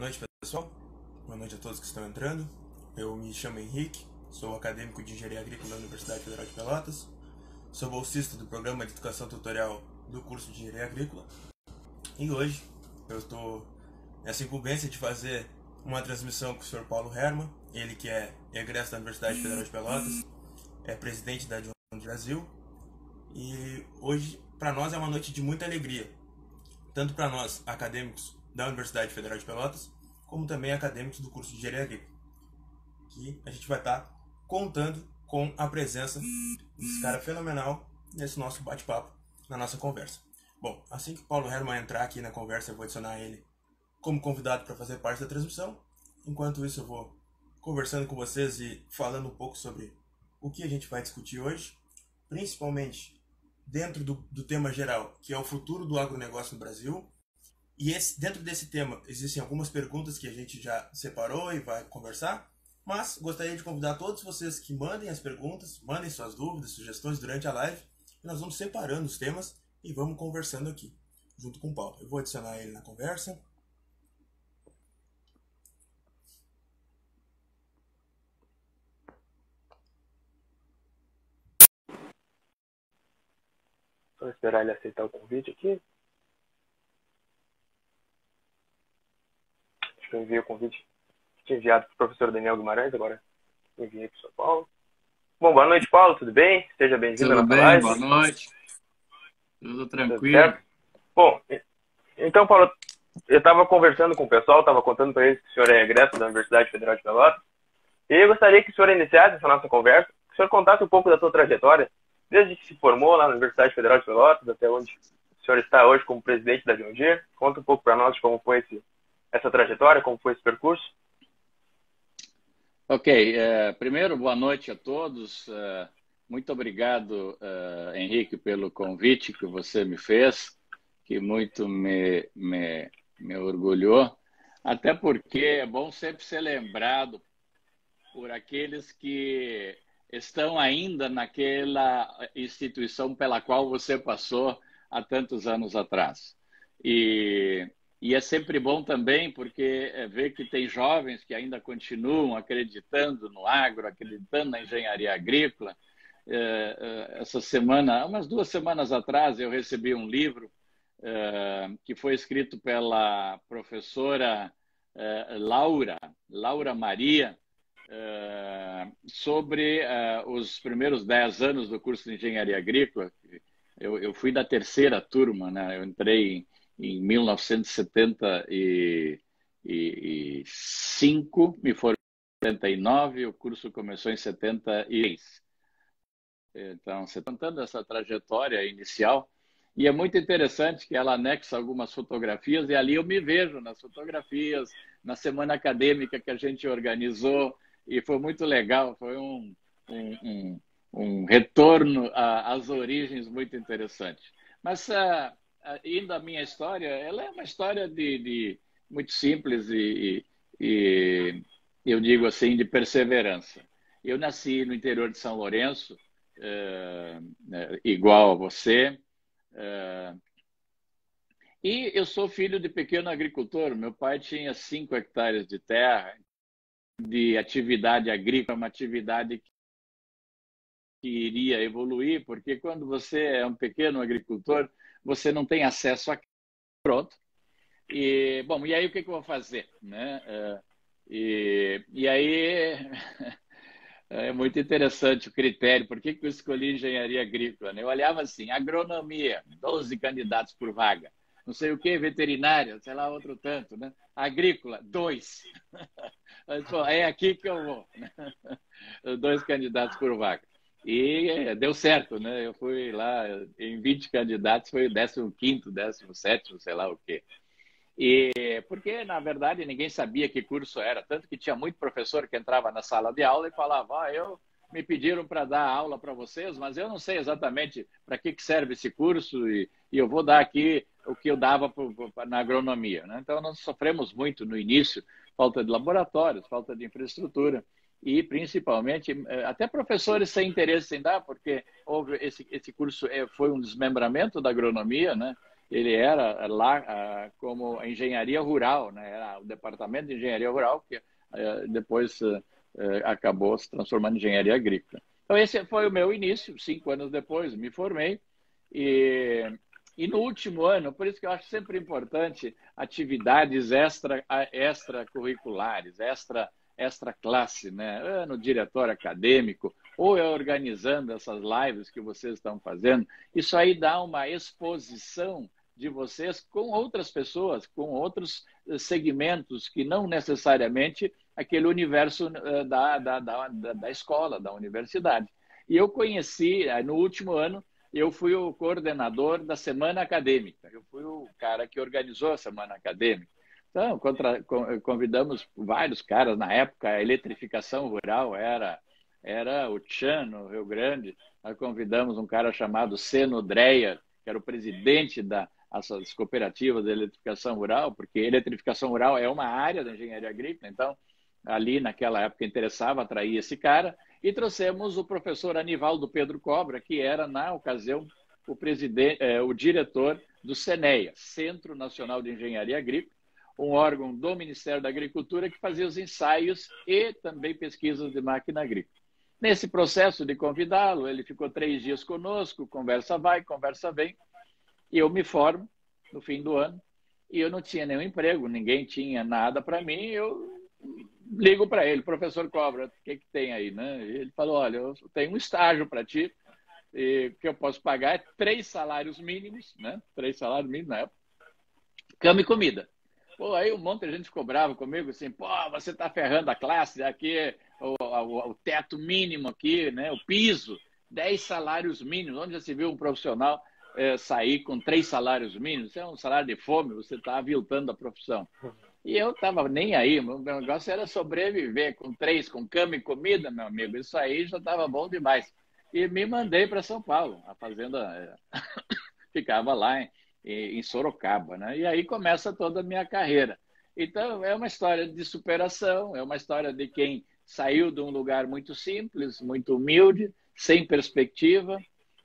noite, pessoal. Boa noite a todos que estão entrando. Eu me chamo Henrique, sou acadêmico de Engenharia Agrícola da Universidade Federal de Pelotas. Sou bolsista do Programa de Educação Tutorial do curso de Engenharia Agrícola. E hoje eu estou nessa incumbência de fazer uma transmissão com o Sr. Paulo Herman, ele que é egresso da Universidade Federal de Pelotas, é presidente da John Brasil. E hoje, para nós, é uma noite de muita alegria, tanto para nós, acadêmicos da Universidade Federal de Pelotas, como também acadêmicos do curso de Engenharia Agrícola. Que a gente vai estar tá contando com a presença desse cara fenomenal nesse nosso bate-papo, na nossa conversa. Bom, assim que o Paulo Herman entrar aqui na conversa, eu vou adicionar ele como convidado para fazer parte da transmissão. Enquanto isso, eu vou conversando com vocês e falando um pouco sobre o que a gente vai discutir hoje, principalmente dentro do, do tema geral, que é o futuro do agronegócio no Brasil e esse, dentro desse tema existem algumas perguntas que a gente já separou e vai conversar, mas gostaria de convidar todos vocês que mandem as perguntas, mandem suas dúvidas, sugestões durante a live, e nós vamos separando os temas e vamos conversando aqui, junto com o Paulo. Eu vou adicionar ele na conversa. Vou esperar ele aceitar o convite aqui. Que eu enviei o convite tinha enviado para o professor Daniel Guimarães, agora enviei para o São Paulo. Bom, boa noite, Paulo, tudo bem? Seja bem-vindo Tudo bem, boa noite. Tudo tranquilo. Tudo bom, então, Paulo, eu estava conversando com o pessoal, estava contando para eles que o senhor é egresso da Universidade Federal de Pelotas, e eu gostaria que o senhor iniciasse essa nossa conversa, que o senhor contasse um pouco da sua trajetória, desde que se formou lá na Universidade Federal de Pelotas até onde o senhor está hoje como presidente da John Deere. Conta um pouco para nós como foi esse essa trajetória, como foi esse percurso? Ok, é, primeiro, boa noite a todos. É, muito obrigado, é, Henrique, pelo convite que você me fez, que muito me, me, me orgulhou, até porque é bom sempre ser lembrado por aqueles que estão ainda naquela instituição pela qual você passou há tantos anos atrás. E e é sempre bom também porque é, ver que tem jovens que ainda continuam acreditando no agro, acreditando na engenharia agrícola. É, é, essa semana, umas duas semanas atrás, eu recebi um livro que foi escrito pela professora Laura, Laura Maria, sobre os primeiros dez anos do curso de engenharia agrícola. Eu fui da terceira turma, né? Eu entrei em 1975, me formei em 79, o curso começou em 76. Então, você tá contando essa trajetória inicial, e é muito interessante que ela anexa algumas fotografias, e ali eu me vejo nas fotografias, na semana acadêmica que a gente organizou, e foi muito legal, foi um, um, um, um retorno às origens muito interessante. Mas uh, indo à minha história, ela é uma história de, de muito simples e, e, eu digo assim, de perseverança. Eu nasci no interior de São Lourenço, é, é, igual a você, é, e eu sou filho de pequeno agricultor. Meu pai tinha cinco hectares de terra, de atividade agrícola, uma atividade que iria evoluir, porque quando você é um pequeno agricultor, você não tem acesso a pronto. E bom, e aí o que, que eu vou fazer, né? É, e, e aí é muito interessante o critério. Por que, que eu escolhi engenharia agrícola? Né? Eu olhava assim, agronomia, 12 candidatos por vaga. Não sei o que, veterinária, sei lá, outro tanto, né? Agrícola, dois. é aqui que eu vou. Né? Dois candidatos por vaga. E é, deu certo, né? Eu fui lá, em 20 candidatos, foi o 15, 17, sei lá o quê. E porque, na verdade, ninguém sabia que curso era, tanto que tinha muito professor que entrava na sala de aula e falava: ah, eu me pediram para dar aula para vocês, mas eu não sei exatamente para que, que serve esse curso e, e, eu vou dar aqui o que eu dava na agronomia. Né? Então, nós sofremos muito no início, falta de laboratórios, falta de infraestrutura e principalmente eh, até professores sem interesse em dar, porque houve esse, esse curso é, foi um desmembramento da agronomia, né? ele era lá uh, como engenharia rural, né? Era o departamento de engenharia rural que uh, depois acabou se transformando em engenharia agrícola. Então esse foi o meu início. Cinco anos depois me formei e, e no último ano, por isso que eu acho sempre importante atividades extra extracurriculares, extra extra classe, né? No diretor acadêmico ou é organizando essas lives que vocês estão fazendo. Isso aí dá uma exposição de vocês com outras pessoas, com outros eh, segmentos que não necessariamente aquele universo eh, da, da, da, da escola, da universidade. E eu conheci, eh, no último ano, eu fui o coordenador da Semana Acadêmica. Eu fui o cara que organizou a Semana Acadêmica. Então, contra, convidamos vários caras. Na época, a eletrificação rural era, era o Tchan, no Rio Grande. Nós convidamos um cara chamado Seno Dreyer, que era o presidente da, essas cooperativas de eletrificação rural, porque eletrificação rural é uma área da engenharia agrícola, então ali naquela época interessava atrair esse cara, e trouxemos o professor Anivaldo Pedro Cobra, que era, na ocasião, o, presidente, eh, o diretor do CENEA, Centro Nacional de Engenharia Agrícola, um órgão do Ministério da Agricultura que fazia os ensaios e também pesquisas de máquina agrícola. Nesse processo de convidá-lo, ele ficou três dias conosco, conversa vai, conversa vem, e eu me formo no fim do ano e eu não tinha nenhum emprego, ninguém tinha nada para mim. Eu ligo para ele, professor Cobra, o que, que tem aí? Né? Ele falou: olha, eu tenho um estágio para ti, e, que eu posso pagar é três salários mínimos, né? Três salários mínimos na época, cama e comida. Pô, aí um monte de gente ficou bravo comigo, assim, pô, você está ferrando a classe, aqui o, o, o, teto mínimo aqui, né? O piso, dez salários mínimos. Onde já se viu um profissional é, sair com três salários mínimos, isso é um salário de fome, você está aviltando a profissão. E eu estava nem aí, meu negócio era sobreviver com três, com cama e comida, meu amigo. Isso aí já estava bom demais. E me mandei para São Paulo, a fazenda é, ficava lá em, em Sorocaba, né? E aí começa toda a minha carreira. Então, é uma história de superação, é uma história de quem saiu de um lugar muito simples, muito humilde, sem perspectiva,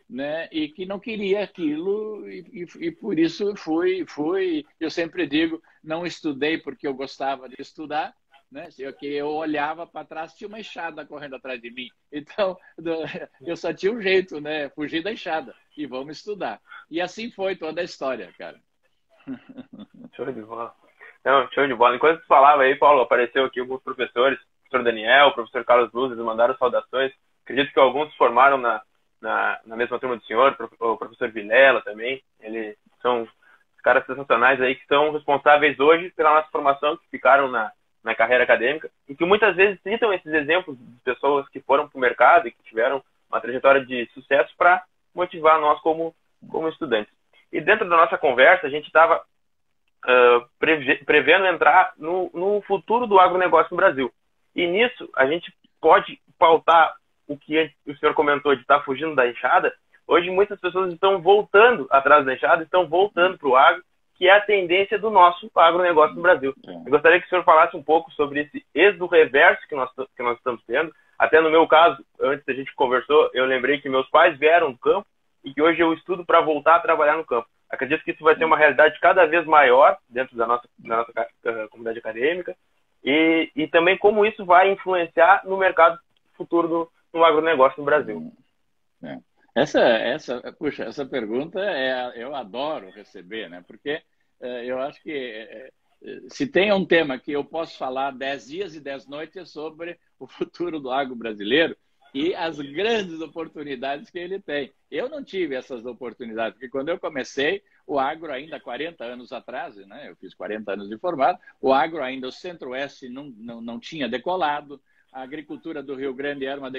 né? E que não queria aquilo e, e, e, por isso fui, fui. Eu sempre digo, não estudei porque eu gostava de estudar, né? Que eu olhava para trás tinha uma enxada correndo atrás de mim. Então eu só tinha um jeito, né? Fugir da enxada e vamos estudar. E assim foi toda a história, cara. Show de bola. Não, show de bola. Enquanto você falava aí, Paulo, apareceu aqui alguns professores, o professor Daniel, o professor Carlos Luz, eles mandaram saudações. Acredito que alguns se formaram na, na, na mesma turma do senhor, o professor Vilela também. Eles são caras sensacionais aí que são responsáveis hoje pela nossa formação, que ficaram na, na carreira acadêmica, e que muitas vezes citam esses exemplos de pessoas que foram para o mercado e que tiveram uma trajetória de sucesso para motivar nós como, como estudantes. E dentro da nossa conversa, a gente estava uh, preve, prevendo entrar no, no futuro do agronegócio no Brasil. E nisso, a gente pode pautar o que o senhor comentou de estar tá fugindo da enxada, hoje muitas pessoas estão voltando atrás da enxada, estão voltando para o agro, que é a tendência do nosso agronegócio no Brasil. É. Eu gostaria que o senhor falasse um pouco sobre esse êxodo reverso que nós, que nós estamos tendo. Até no meu caso, antes da gente conversou, eu lembrei que meus pais vieram do campo e que hoje eu estudo para voltar a trabalhar no campo. Acredito que isso vai ser uma realidade cada vez maior dentro da nossa, da nossa comunidade acadêmica e, e também como isso vai influenciar no mercado futuro do, no agronegócio no Brasil? É. Essa, essa, puxa, essa pergunta é, eu adoro receber, né? Porque é, eu acho que é se tem um tema que eu posso falar dez dias e dez noites é sobre o futuro do agro brasileiro e as grandes oportunidades que ele tem. Eu não tive essas oportunidades, porque quando eu comecei, o agro ainda 40 anos atrás, né, eu fiz 40 anos de formado, o agro ainda, o centro-oeste não, não, não tinha decolado, a agricultura do Rio Grande era uma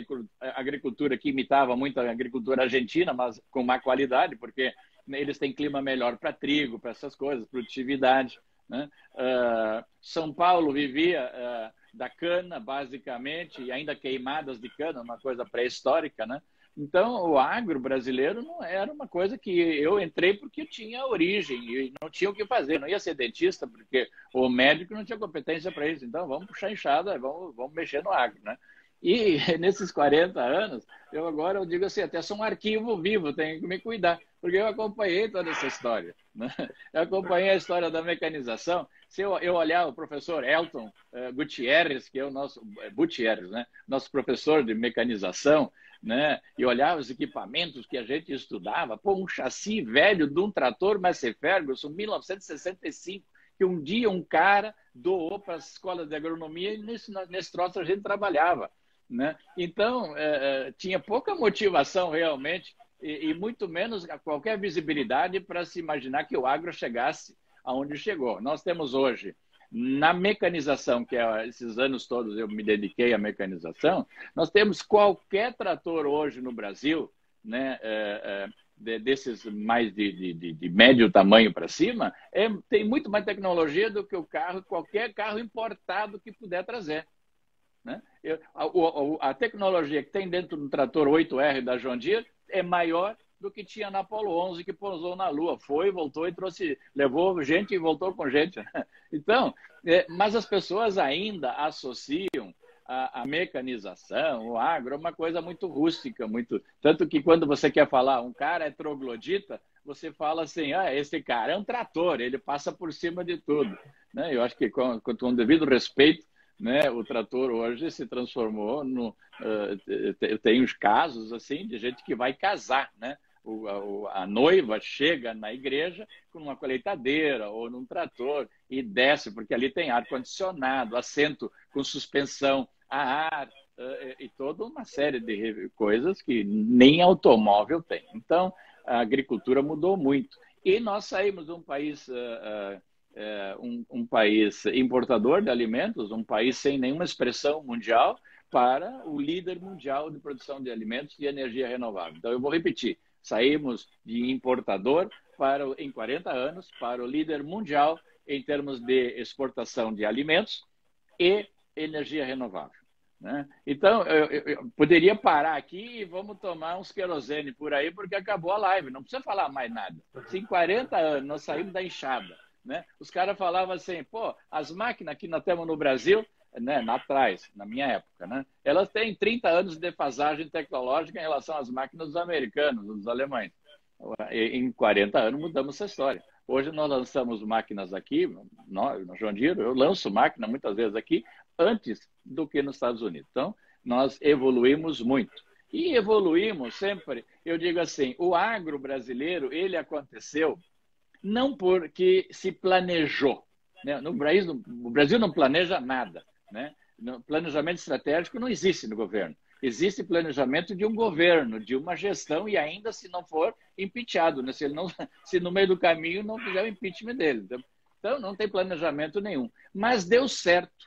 agricultura que imitava muito a agricultura argentina, mas com má qualidade, porque eles têm clima melhor para trigo, para essas coisas, produtividade. Né? Uh, São Paulo vivia uh, da cana, basicamente, e ainda queimadas de cana, uma coisa pré-histórica, né? Então, o agro brasileiro não era uma coisa que eu entrei porque tinha origem e não tinha o que fazer. Não ia ser dentista porque o médico não tinha competência para isso. Então, vamos puxar enxada, vamos, vamos mexer no agro, né? E nesses 40 anos, eu agora eu digo assim, até sou um arquivo vivo, tenho que me cuidar. porque eu acompanhei toda essa história. Né? Eu acompanhei a história da mecanização. Se eu, eu olhar o professor Elton uh, Gutierrez, que é o nosso é, Gutierrez, né? nosso professor de mecanização, né? e olhar os equipamentos que a gente estudava, pô, um chassi velho de um trator Massey Ferguson, 1965, que um dia um cara doou para as escolas de agronomia e nesse, nesse troço a gente trabalhava. Né? Então, é, tinha pouca motivação realmente e, e, muito menos qualquer visibilidade para se imaginar que o agro chegasse aonde chegou. Nós temos hoje, na mecanização, que é, esses anos todos eu me dediquei à mecanização, nós temos qualquer trator hoje no Brasil, né, é, é, de, desses mais de, de, de médio tamanho para cima, é, tem muito mais tecnologia do que o carro, qualquer carro importado que puder trazer. Né? Eu, a, a, tecnologia que tem dentro do trator 8R da John Deere é maior do que tinha na Apollo 11 que pousou na Lua. Foi, voltou e trouxe, levou gente e voltou com gente. Então, é, mas as pessoas ainda associam a, a, mecanização, o agro, é uma coisa muito rústica, muito tanto que quando você quer falar um cara é troglodita, você fala assim, ah, esse cara é um trator, ele passa por cima de tudo. Né? Eu acho que com, com devido respeito, né, o trator hoje se transformou no uh, tem os casos assim de gente que vai casar, né? A, noiva chega na igreja com uma colheitadeira ou num trator e desce, porque ali tem ar-condicionado, assento com suspensão a ar uh, e toda uma série de coisas que nem automóvel tem. Então, a agricultura mudou muito. E nós saímos de um país uh, é, um, um, país importador de alimentos, um país sem nenhuma expressão mundial, para o líder mundial de produção de alimentos e energia renovável. Então, eu vou repetir: saímos de importador para, em 40 anos para o líder mundial em termos de exportação de alimentos e energia renovável. Né? Então, eu, eu, eu, poderia parar aqui e vamos tomar uns querosene por aí, porque acabou a live, não precisa falar mais nada. Em 40 anos nós saímos da enxada né? Os caras falavam assim, pô, as máquinas que nós temos no Brasil, né, na atrás, na minha época, né, elas têm 30 anos de defasagem tecnológica em relação às máquinas dos americanos, dos alemães. Em 40 anos mudamos essa história. Hoje nós lançamos máquinas aqui, nós, no João Diro, eu lanço máquina muitas vezes aqui antes do que nos Estados Unidos. Então, nós evoluímos muito. E evoluímos sempre, eu digo assim, o agro brasileiro, ele aconteceu não porque se planejou. Né? No Brasil, o Brasil não planeja nada. Né? Planejamento estratégico não existe no governo. Existe planejamento de um governo, de uma gestão, e ainda se não for impeachado, né? se, ele não, se no meio do caminho não fizer o impeachment dele. Então, então, não tem planejamento nenhum. Mas deu certo,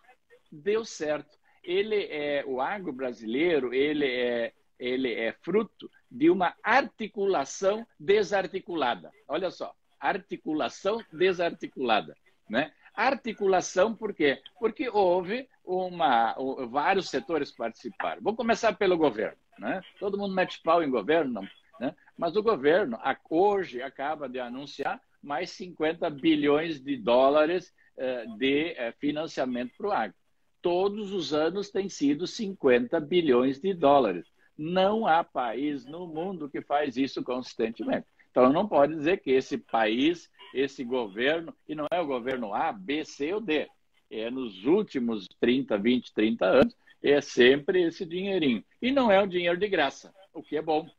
deu certo. Ele é, o agro brasileiro, ele é, ele é fruto de uma articulação desarticulada. Olha só, articulação desarticulada. Né? Articulação por quê? Porque houve uma, vários setores participaram. Vou começar pelo governo. Né? Todo mundo mete pau em governo, né? mas o governo hoje acaba de anunciar mais 50 bilhões de dólares eh, de eh, financiamento para o agro. Todos os anos tem sido 50 bilhões de dólares. Não há país no mundo que faz isso consistentemente. Então, não pode dizer que esse país, esse governo, e não é o governo A, B, C ou D, é nos últimos 30, 20, 30 anos, é sempre esse dinheirinho. E não é um dinheiro de graça, o que é bom,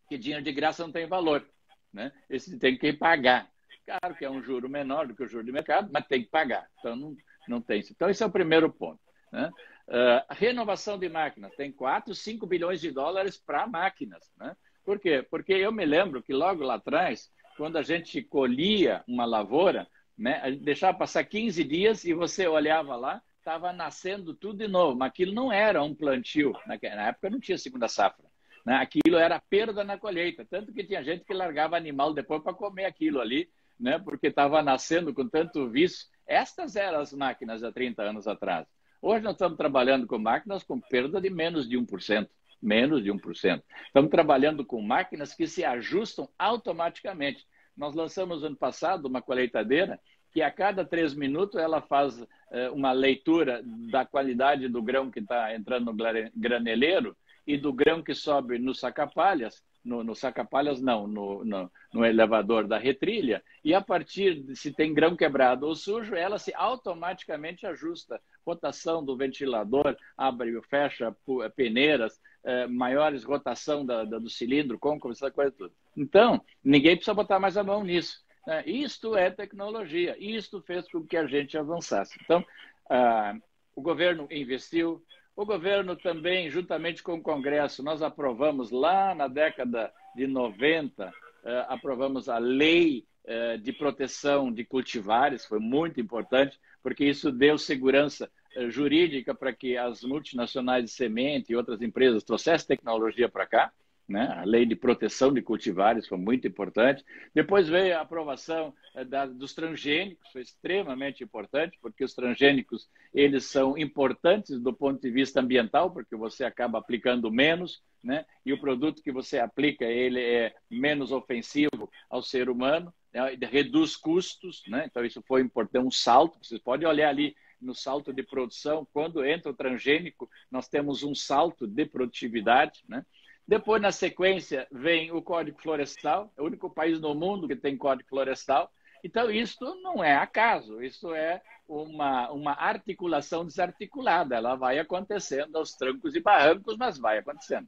porque dinheiro de graça não tem valor. Né? Esse tem que pagar. Claro que é um juro menor do que o juro de mercado, mas tem que pagar. Então, não, não tem. Então, esse é o primeiro ponto. Né? Uh, renovação de máquinas. Tem 4, 5 bilhões de dólares para máquinas. Né? Por quê? Porque eu me lembro que logo lá atrás, quando a gente colhia uma lavoura, né, deixava passar 15 dias e você olhava lá, estava nascendo tudo de novo. Mas aquilo não era um plantio. Na época não tinha segunda safra. Né? Aquilo era perda na colheita. Tanto que tinha gente que largava animal depois para comer aquilo ali, né? porque estava nascendo com tanto vício. Estas eram as máquinas há 30 anos atrás. Hoje nós estamos trabalhando com máquinas com perda de menos de 1% menos de 1%. Estamos trabalhando com máquinas que se ajustam automaticamente. Nós lançamos ano passado uma colheitadeira que a cada três minutos ela faz eh, uma leitura da qualidade do grão que está entrando no graneleiro e do grão que sobe no sacapalhas no, no saca-palhas, não, no, no, no, elevador da retrilha, e a partir de se tem grão quebrado ou sujo, ela se automaticamente ajusta. Rotação do ventilador, abre e fecha peneiras, é, maiores rotação da, da, do cilindro, côncavo, essa coisa toda. Então, ninguém precisa botar mais a mão nisso. Né? Isto é tecnologia, isto fez com que a gente avançasse. Então, ah, o governo investiu, o governo também, juntamente com o Congresso, nós aprovamos lá na década de 90, eh, aprovamos a lei eh, de proteção de cultivares, foi muito importante, porque isso deu segurança jurídica para que as multinacionais de semente e outras empresas trouxessem tecnologia para cá. Né? A lei de proteção de cultivares foi muito importante. Depois veio a aprovação eh, da, dos transgênicos, foi extremamente importante, porque os transgênicos eles são importantes do ponto de vista ambiental, porque você acaba aplicando menos, né? e o produto que você aplica ele é menos ofensivo ao ser humano, né? reduz custos, né? então isso foi importante, um salto. Vocês podem olhar ali no salto de produção, quando entra o transgênico, nós temos um salto de produtividade, né? Depois, na sequência, vem o Código Florestal, é o único país no mundo que tem Código Florestal. Então, isso não é acaso, isso é uma, uma articulação desarticulada. Ela vai acontecendo aos trancos e barrancos, mas vai acontecendo.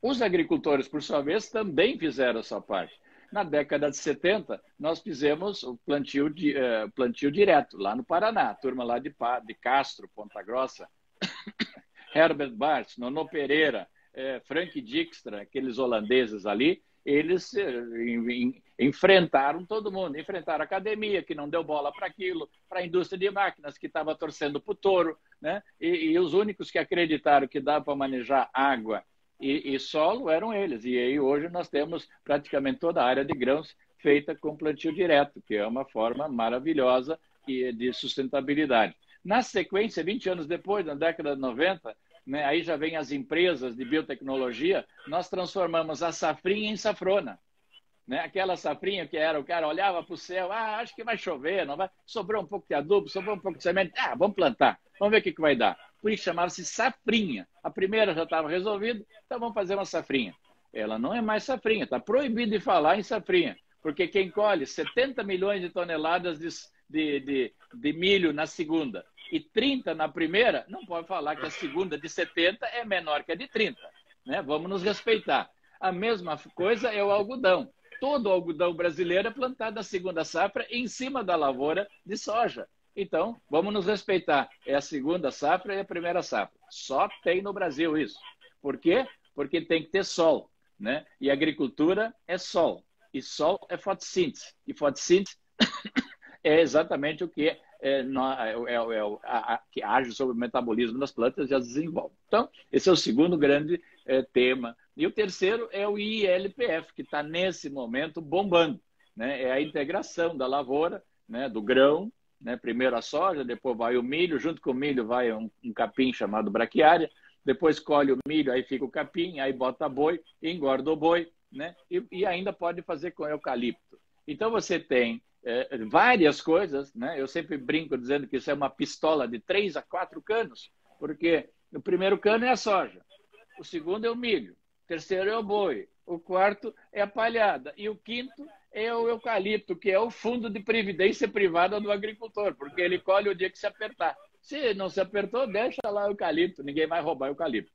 Os agricultores, por sua vez, também fizeram a sua parte. Na década de 70, nós fizemos o plantio, de, uh, plantio direto, lá no Paraná. Turma lá de, de Castro, Ponta Grossa, Herbert Bart, Nono Pereira, é, Frank Dijkstra, aqueles holandeses ali, eles em, enfrentaram todo mundo, enfrentaram a academia, que não deu bola para aquilo, para a indústria de máquinas, que estava torcendo para o touro, né? E, e, os únicos que acreditaram que dava para manejar água e, e, solo eram eles. E aí hoje nós temos praticamente toda a área de grãos feita com plantio direto, que é uma forma maravilhosa de sustentabilidade. Na sequência, 20 anos depois, na década de 90, né, aí já vem as empresas de biotecnologia, nós transformamos a safrinha em safrona. Né? Aquela safrinha que era, o cara olhava para o céu, ah, acho que vai chover, não vai? sobrou um pouco de adubo, sobrou um pouco de semente, ah, vamos plantar, vamos ver o que, que vai dar. Por isso chamava-se safrinha. A primeira já estava resolvida, então vamos fazer uma safrinha. Ela não é mais safrinha, está proibido de falar em safrinha, porque quem colhe 70 milhões de toneladas de, de, de, de milho na segunda e 30 na primeira, não pode falar que a segunda de 70 é menor que a de 30. Né? Vamos nos respeitar. A mesma coisa é o algodão. Todo o algodão brasileiro é plantado a segunda safra em cima da lavoura de soja. Então, vamos nos respeitar. É a segunda safra e a primeira safra. Só tem no Brasil isso. Por quê? Porque tem que ter sol. Né? E agricultura é sol. E sol é fotossíntese. E fotossíntese é exatamente o que é é, é, é, que age sobre o metabolismo das plantas e as desenvolve. Então, esse é o segundo grande é, tema. E o terceiro é o ILPF, que está nesse momento bombando. Né? É a integração da lavoura, né, do grão, né? primeiro a soja, depois vai o milho, junto com o milho vai um, um capim chamado braquiária, depois colhe o milho, aí fica o capim, aí bota boi, engorda o boi, né? e, e ainda pode fazer com eucalipto. Então você tem é, várias coisas, né? Eu sempre brinco dizendo que isso é uma pistola de três a quatro canos, porque o primeiro cano é a soja, o segundo é o milho, o terceiro é o boi, o quarto é a palhada e o quinto é o eucalipto, que é o fundo de previdência privada do agricultor, porque ele colhe o dia que se apertar. Se não se apertou, deixa lá o eucalipto, ninguém vai roubar o eucalipto.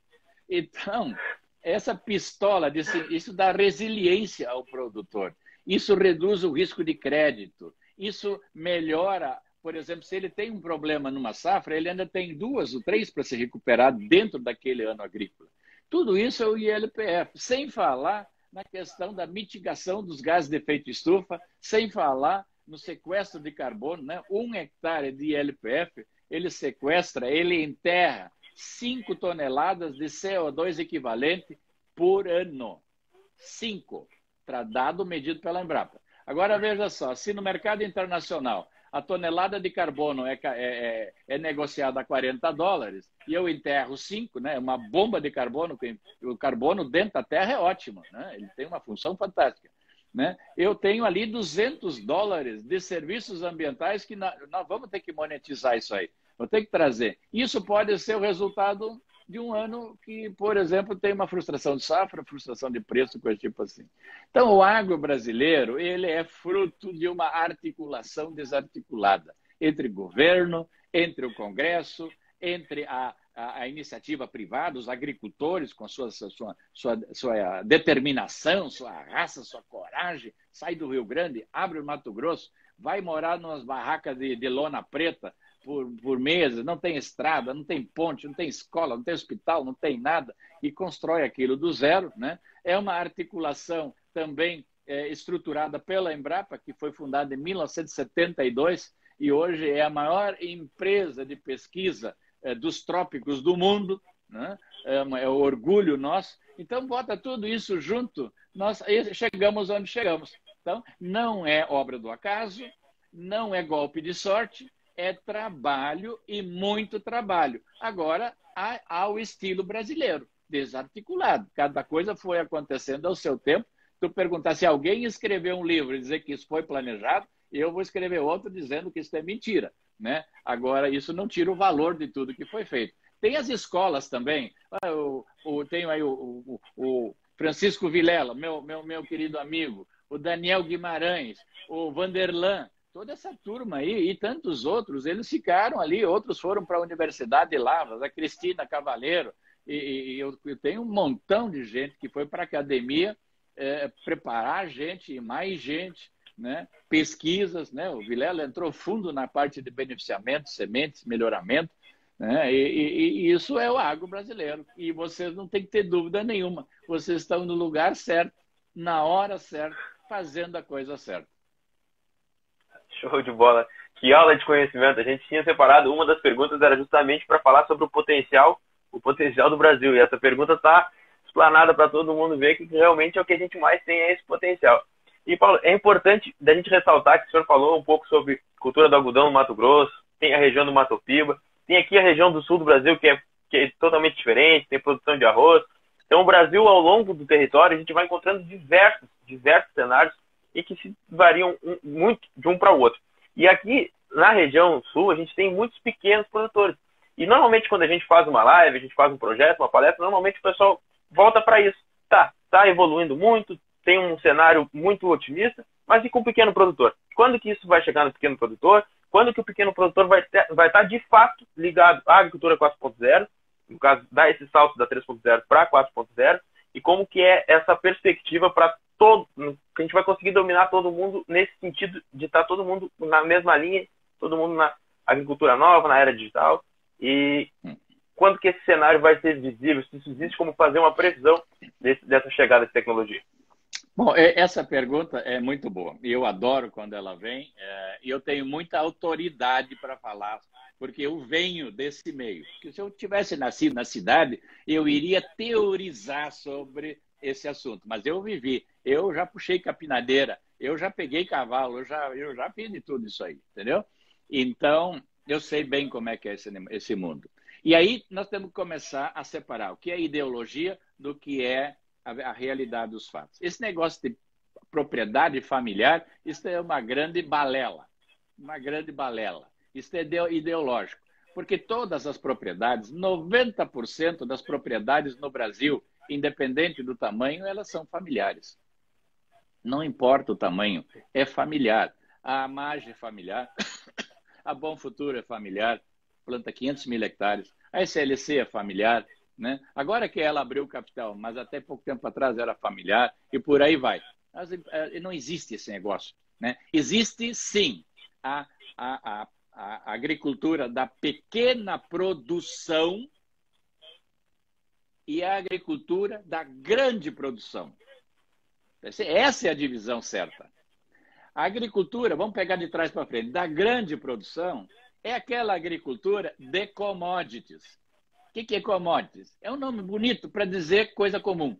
Então, essa pistola, isso dá resiliência ao produtor. Isso reduz o risco de crédito. Isso melhora, por exemplo, se ele tem um problema numa safra, ele ainda tem duas ou três para se recuperar dentro daquele ano agrícola. Tudo isso é o ILPF, sem falar na questão da mitigação dos gases de efeito estufa, sem falar no sequestro de carbono. Né? Um hectare de ILPF, ele sequestra, ele enterra 5 toneladas de CO2 equivalente por ano. 5 dado medido pela Embrapa. Agora veja só, se no mercado internacional a tonelada de carbono é, é, é, é negociada a 40 dólares e eu enterro 5, né, uma bomba de carbono, o carbono dentro da Terra é ótimo, né, ele tem uma função fantástica. Né? Eu tenho ali 200 dólares de serviços ambientais que nós vamos ter que monetizar isso aí. Vou ter que trazer. Isso pode ser o resultado de um ano que, por exemplo, tem uma frustração de safra, frustração de preço, coisa tipo assim. Então, o agro brasileiro ele é fruto de uma articulação desarticulada entre governo, entre o Congresso, entre a, a, a iniciativa privada, os agricultores com sua, sua, sua, sua determinação, sua raça, sua coragem, sai do Rio Grande, abre o Mato Grosso, vai morar nas barracas de, de lona preta, por, por meses, não tem estrada, não tem ponte, não tem escola, não tem hospital, não tem nada, e constrói aquilo do zero. Né? É uma articulação também é, estruturada pela Embrapa, que foi fundada em 1972 e hoje é a maior empresa de pesquisa é, dos trópicos do mundo. Né? É, é o orgulho nosso. Então, bota tudo isso junto, nós chegamos onde chegamos. Então, não é obra do acaso, não é golpe de sorte, é trabalho e muito trabalho. Agora, há, há o estilo brasileiro, desarticulado. Cada coisa foi acontecendo ao seu tempo. Tu perguntar se alguém escreveu um livro e dizer que isso foi planejado, eu vou escrever outro dizendo que isso é mentira. Né? Agora, isso não tira o valor de tudo que foi feito. Tem as escolas também. Ah, o, o, tenho aí o, o, o Francisco Vilela, meu, meu, meu querido amigo, o Daniel Guimarães, o Vanderlan, toda essa turma aí e tantos outros, eles ficaram ali, outros foram para a Universidade de Lavras, a Cristina Cavaleiro, e, e eu, eu, tenho um montão de gente que foi para a academia é, preparar gente e mais gente, né? pesquisas, né? o Vilela entrou fundo na parte de beneficiamento, sementes, melhoramento, né? E, e, e, isso é o agro brasileiro. E vocês não têm que ter dúvida nenhuma. Vocês estão no lugar certo, na hora certa, fazendo a coisa certa. Show de bola. Que aula de conhecimento. A gente tinha separado, uma das perguntas era justamente para falar sobre o potencial, o potencial do Brasil. E essa pergunta está explanada para todo mundo ver que realmente é o que a gente mais tem, é esse potencial. E, Paulo, é importante da gente ressaltar que o senhor falou um pouco sobre cultura do algodão no Mato Grosso, tem a região do Mato Piba, tem aqui a região do sul do Brasil, que é, que é totalmente diferente, tem produção de arroz. Então, o Brasil, ao longo do território, a gente vai encontrando diversos, diversos cenários e que se variam muito de um para o outro. E aqui na região sul a gente tem muitos pequenos produtores. E normalmente quando a gente faz uma live, a gente faz um projeto, uma palestra, normalmente o pessoal volta para isso. Tá, tá evoluindo muito, tem um cenário muito otimista, mas e com o pequeno produtor? Quando que isso vai chegar no pequeno produtor? Quando que o pequeno produtor vai, ter, vai estar de fato ligado à agricultura 4.0, no caso, dar esse salto da 3.0 para 4.0, e como que é essa perspectiva para todo, que a gente vai conseguir dominar todo mundo nesse sentido de estar todo mundo na mesma linha, todo mundo na agricultura nova, na era digital. E quando que esse cenário vai ser visível? Se existe como fazer uma previsão desse, dessa chegada de tecnologia? Bom, essa pergunta é muito boa. Eu adoro quando ela vem é, e eu tenho muita autoridade para falar, porque eu venho desse meio. Porque se eu tivesse nascido na cidade, eu iria teorizar sobre esse assunto. Mas eu vivi, eu já puxei capinadeira, eu já peguei cavalo, eu já, eu já fiz de tudo isso aí, entendeu? Então, eu sei bem como é que é esse, esse mundo. E aí nós temos que começar a separar o que é ideologia do que é a, a realidade dos fatos. Esse negócio de propriedade familiar, isso é uma grande balela. Uma grande balela. Isso é ideológico. Porque todas as propriedades, 90% das propriedades no Brasil, independente do tamanho, elas são familiares. Não importa o tamanho, é familiar. A Amage é familiar, a Bom Futuro é familiar, planta 500 mil hectares, a SLC é familiar, né? Agora que ela abriu o capital, mas até pouco tempo atrás era familiar e por aí vai. Mas, eh, não existe esse negócio. Né? Existe sim a, a, a, a agricultura da pequena produção e a agricultura da grande produção. Essa é a divisão certa. A agricultura, vamos pegar de trás para frente, da grande produção é aquela agricultura de commodities. O que, que é commodities? É um nome bonito para dizer coisa comum.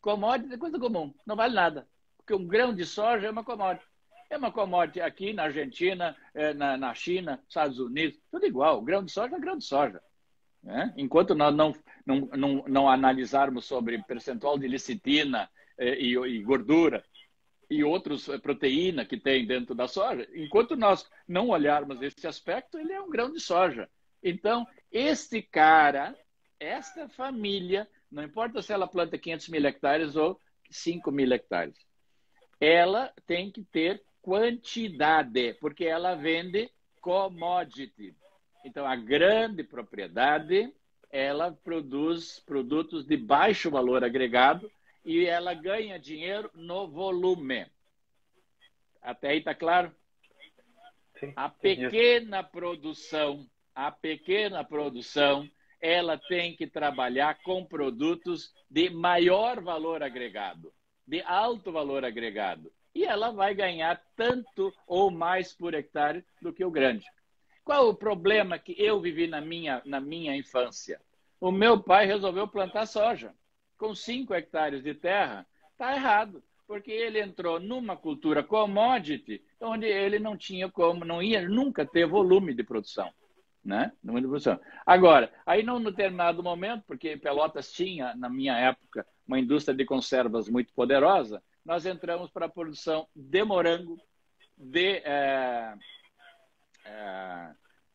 Commodities é coisa comum, não vale nada. Porque um grão de soja é uma commodity. É uma commodity aqui na Argentina, é, na, na China, Estados Unidos, tudo igual. Grão de soja é grão de soja. Né? Enquanto nós não, não, não, não, analisarmos sobre percentual de lecitina eh, e, e, gordura e outros eh, proteína que tem dentro da soja, enquanto nós não olharmos esse aspecto, ele é um grão de soja. Então, este cara esta família, não importa se ela planta 500 mil hectares ou 5 mil hectares, ela tem que ter quantidade, porque ela vende commodity. Então, a grande propriedade, ela produz produtos de baixo valor agregado e ela ganha dinheiro no volume. Até aí está claro? Sim, a pequena produção, a pequena produção, ela tem que trabalhar com produtos de maior valor agregado, de alto valor agregado. E ela vai ganhar tanto ou mais por hectare do que o grande. Qual o problema que eu vivi na minha, na minha infância? O meu pai resolveu plantar soja. Com 5 hectares de terra, está errado porque ele entrou numa cultura commodity, onde ele não tinha como, não ia nunca ter volume de produção. Né? De produção. Agora, aí não no determinado momento, porque Pelotas tinha, na minha época, uma indústria de conservas muito poderosa, nós entramos para a produção de morango, de é, é,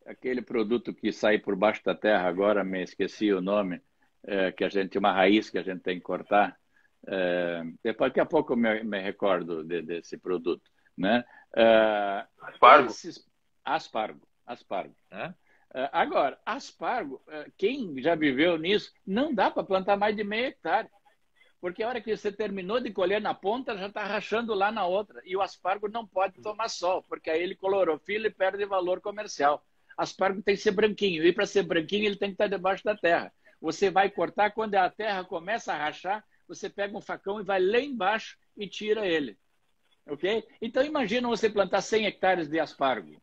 aquele produto que sai por baixo da terra, agora me esqueci o nome, é, que a gente, uma raiz que a gente tem que cortar, é, daqui a pouco eu me, me recordo de, desse produto. Né? É, aspargo. Esses, aspargo. Aspargo. Né? Agora, aspargo, é, quem já viveu nisso, não dá para plantar mais de meio hectare. Porque a hora que você terminou de colher na ponta, já está rachando lá na outra. E o aspargo não pode tomar sol, porque aí ele clorofila e perde valor comercial. Aspargo tem que ser branquinho. E para ser branquinho, ele tem que estar debaixo da terra. Você vai cortar quando a terra começa a rachar, você pega um facão e vai lá embaixo e tira ele. Ok? Então imagina você plantar 100 hectares de aspargo.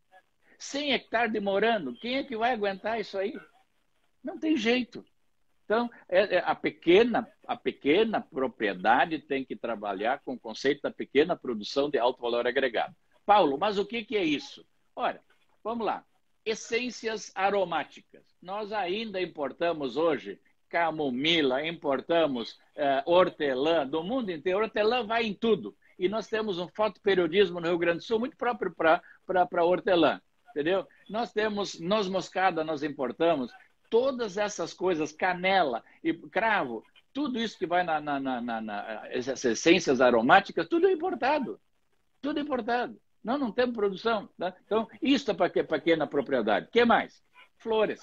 100 hectares de morano, quem é que vai aguentar isso aí? Não tem jeito. Então, é, é, a, pequena, a pequena propriedade tem que trabalhar com o conceito da pequena produção de alto valor agregado. Paulo, mas o que, que é isso? Olha, vamos lá. Essências aromáticas. Nós ainda importamos hoje camomila, importamos uh, hortelã do mundo inteiro. Hortelã vai em tudo. E nós temos um fotoperiodismo no Rio Grande do Sul muito próprio para hortelã, entendeu? Nós temos noz moscada, nós importamos. Todas essas coisas, canela e cravo, tudo isso que vai na, na, na, na essas essências aromáticas, tudo é importado. Tudo é importado. Não, não temos produção. Tá? Então, isso é para pequena propriedade. O que mais? Flores.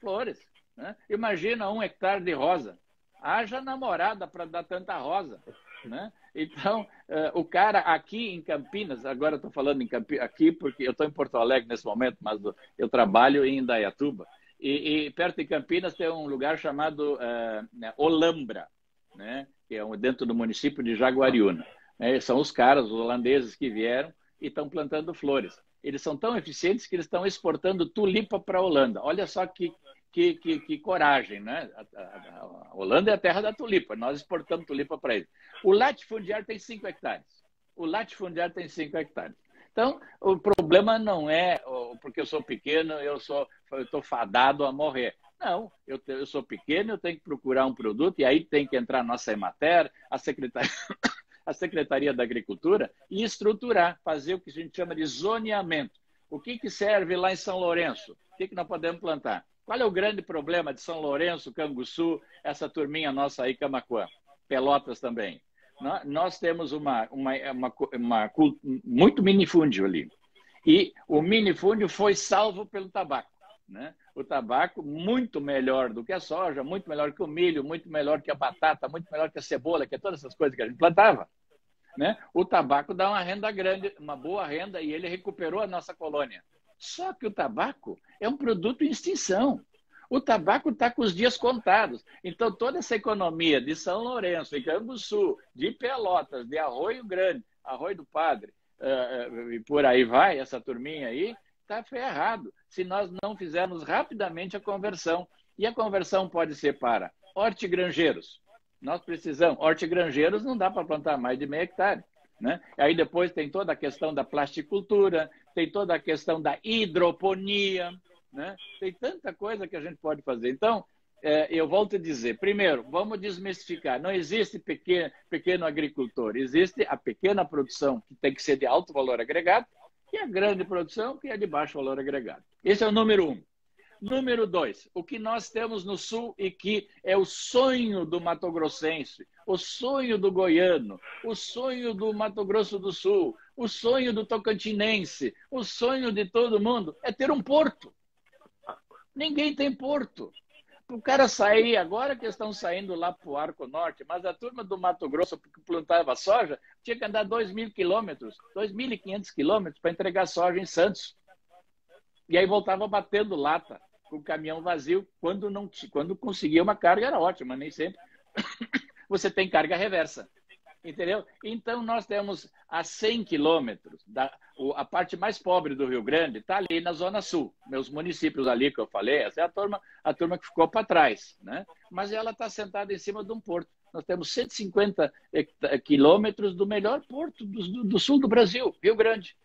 Flores. Né? Imagina um hectare de rosa. Haja namorada para dar tanta rosa. Né? Então, uh, o cara aqui em Campinas, agora estou falando em Campinas, aqui porque eu estou em Porto Alegre nesse momento, mas eu trabalho em Indaiatuba. E, e perto de Campinas tem um lugar chamado uh, né, Olambra, né? que é dentro do município de Jaguariúna. É, são os caras, os holandeses que vieram e estão plantando flores. Eles são tão eficientes que eles estão exportando tulipa para a Holanda. Olha só que, que, que, que coragem, né? A, a, a, Holanda é a terra da tulipa, nós exportamos tulipa para eles. O latifundiário tem 5 hectares. O latifundiário tem 5 hectares. Então, o problema não é porque eu sou pequeno, eu sou estou fadado a morrer. Não, eu, eu sou pequeno, eu tenho que procurar um produto e aí tem que entrar a nossa Emater, a Secretaria, a Secretaria da Agricultura e estruturar, fazer o que a gente chama de zoneamento. O que, que serve lá em São Lourenço? O que, que nós podemos plantar? Qual é o grande problema de São Lourenço, Canguçu, essa turminha nossa aí, Camacuã? Pelotas também. Nós temos uma, uma, uma, uma muito minifúndio ali. E o minifúndio foi salvo pelo tabaco. Né? O tabaco muito melhor do que a soja, muito melhor que o milho, muito melhor que a batata, muito melhor que a cebola, que é todas essas coisas que a gente plantava. Né? O tabaco dá uma renda grande, uma boa renda, e ele recuperou a nossa colônia. Só que o tabaco é um produto em extinção. O tabaco está com os dias contados. Então, toda essa economia de São Lourenço, de Canguçu, de Pelotas, de Arroio Grande, Arroio do Padre, uh, e por aí vai, essa turminha aí, está ferrado se nós não fizermos rapidamente a conversão. E a conversão pode ser para hortigranjeiros. Nós precisamos, hortigranjeiros não dá para plantar mais de meio hectare. Né? Aí depois tem toda a questão da plasticultura, tem toda a questão da hidroponia, né? tem tanta coisa que a gente pode fazer. Então, é, eu volto a dizer, primeiro, vamos desmistificar. Não existe pequeno, pequeno agricultor, existe a pequena produção, que tem que ser de alto valor agregado, e a grande produção, que é de baixo valor agregado. Esse é o número um. Número dois, o que nós temos no Sul e que é o sonho do Mato Grossense, o sonho do goiano, o sonho do Mato Grosso do Sul, o sonho do tocantinense, o sonho de todo mundo é ter um porto. Ninguém tem porto. O cara sair, agora que estão saindo lá para o Arco Norte, mas a turma do Mato Grosso que plantava soja tinha que andar 2 mil quilômetros, 2.500 quilômetros para entregar soja em Santos. E aí voltava batendo lata com o caminhão vazio. Quando, não, quando conseguia uma carga, era ótima, nem sempre. Você tem carga reversa. Entendeu? Então, nós temos a 100 quilômetros, a parte mais pobre do Rio Grande está ali na Zona Sul. Meus municípios ali que eu falei, essa é a turma, a turma que ficou para trás. Né? Mas ela está sentada em cima de um porto. Nós temos 150 quilômetros do melhor porto do, do sul do Brasil, Rio Grande.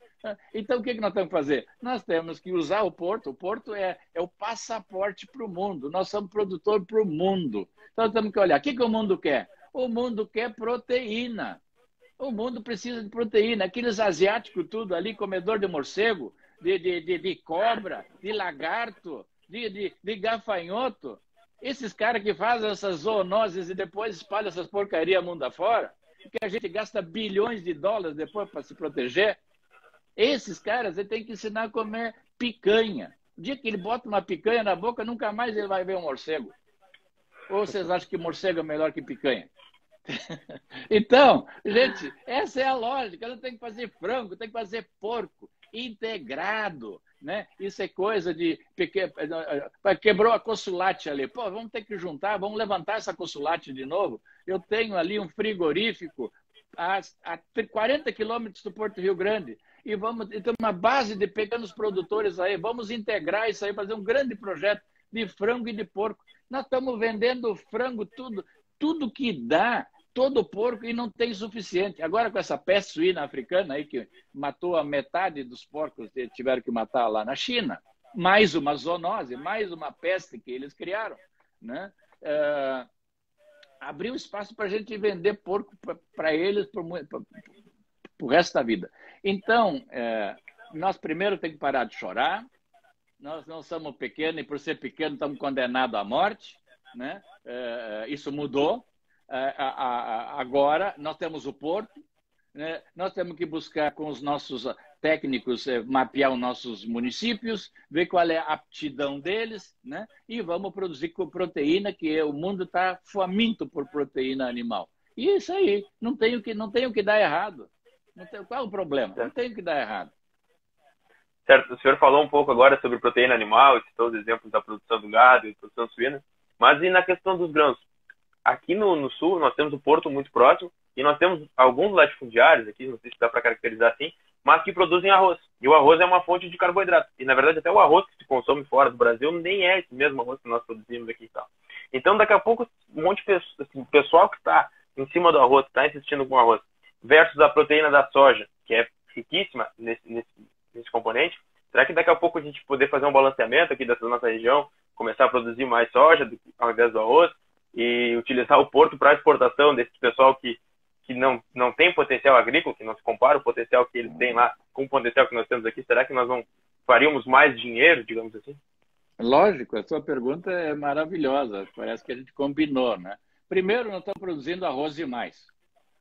Então, o que, que nós temos que fazer? Nós temos que usar o porto. O porto é, é o passaporte para o mundo. Nós somos produtor para o mundo. Então, nós temos que olhar. O que, que o mundo quer? O mundo quer proteína. O mundo precisa de proteína. Aqueles asiáticos tudo ali, comedor de morcego, de, de, de, de cobra, de lagarto, de, de, de gafanhoto. Esses caras que fazem essas zoonoses e depois espalham essas porcarias mundo afora, que a gente gasta bilhões de dólares depois para se proteger, esses caras ele tem que ensinar a comer picanha. O dia que ele bota uma picanha na boca, nunca mais ele vai ver um morcego. Ou vocês acham que morcego é melhor que picanha? então, gente, essa é a lógica. Ela tem que fazer frango, tem que fazer porco integrado, né? Isso é coisa de quebrou a consulate ali. Pô, vamos ter que juntar, vamos levantar essa consulate de novo. Eu tenho ali um frigorífico a, a 40 quilômetros do Porto Rio Grande e vamos ter uma base de pequenos produtores aí. Vamos integrar isso aí, fazer um grande projeto de frango e de porco. Nós estamos vendendo frango, tudo, tudo que dá, todo porco e não tem suficiente. Agora com essa peste suína africana aí que matou a metade dos porcos, tiveram que matar lá na China, mais uma zoonose, mais uma peste que eles criaram, né? Uh, abriu espaço para a gente vender porco para eles para o resto da vida. Então, é, nós primeiro temos que parar de chorar. Nós não somos pequenos e, por ser pequenos, estamos condenados à morte. Né? É, isso mudou. É, agora, nós temos o porto. Né? Nós temos que buscar com os nossos técnicos é, mapear os nossos municípios, ver qual é a aptidão deles, né? E vamos produzir proteína, que o mundo está faminto por proteína animal. E isso aí, não tem o que, não tem o que dar errado. Tem, qual é o problema? Não tem o que dar errado. Certo, o senhor falou um pouco agora sobre proteína animal, citou os exemplos da produção do gado e produção suína, mas e na questão dos grãos? Aqui no, no, sul nós temos o porto muito próximo e nós temos alguns latifundiários aqui, não sei se dá para caracterizar assim, mas que produzem arroz. E o arroz é uma fonte de carboidrato. E na verdade até o arroz que se consome fora do Brasil nem é esse mesmo arroz que nós produzimos aqui e tal. Então daqui a pouco um monte de assim, pessoal que está em cima do arroz, está insistindo com o arroz, versus a proteína da soja, que é riquíssima nesse, nesse, nesse componente, será que daqui a pouco a gente poder fazer um balanceamento aqui dessa nossa região, começar a produzir mais soja ao invés do arroz e utilizar o porto para exportação desse pessoal que, que não, não tem potencial agrícola, que não se compara o potencial que eles têm lá com o potencial que nós temos aqui, será que nós não faríamos mais dinheiro, digamos assim? Lógico, a sua pergunta é maravilhosa, parece que a gente combinou, né? Primeiro, nós estamos produzindo arroz demais.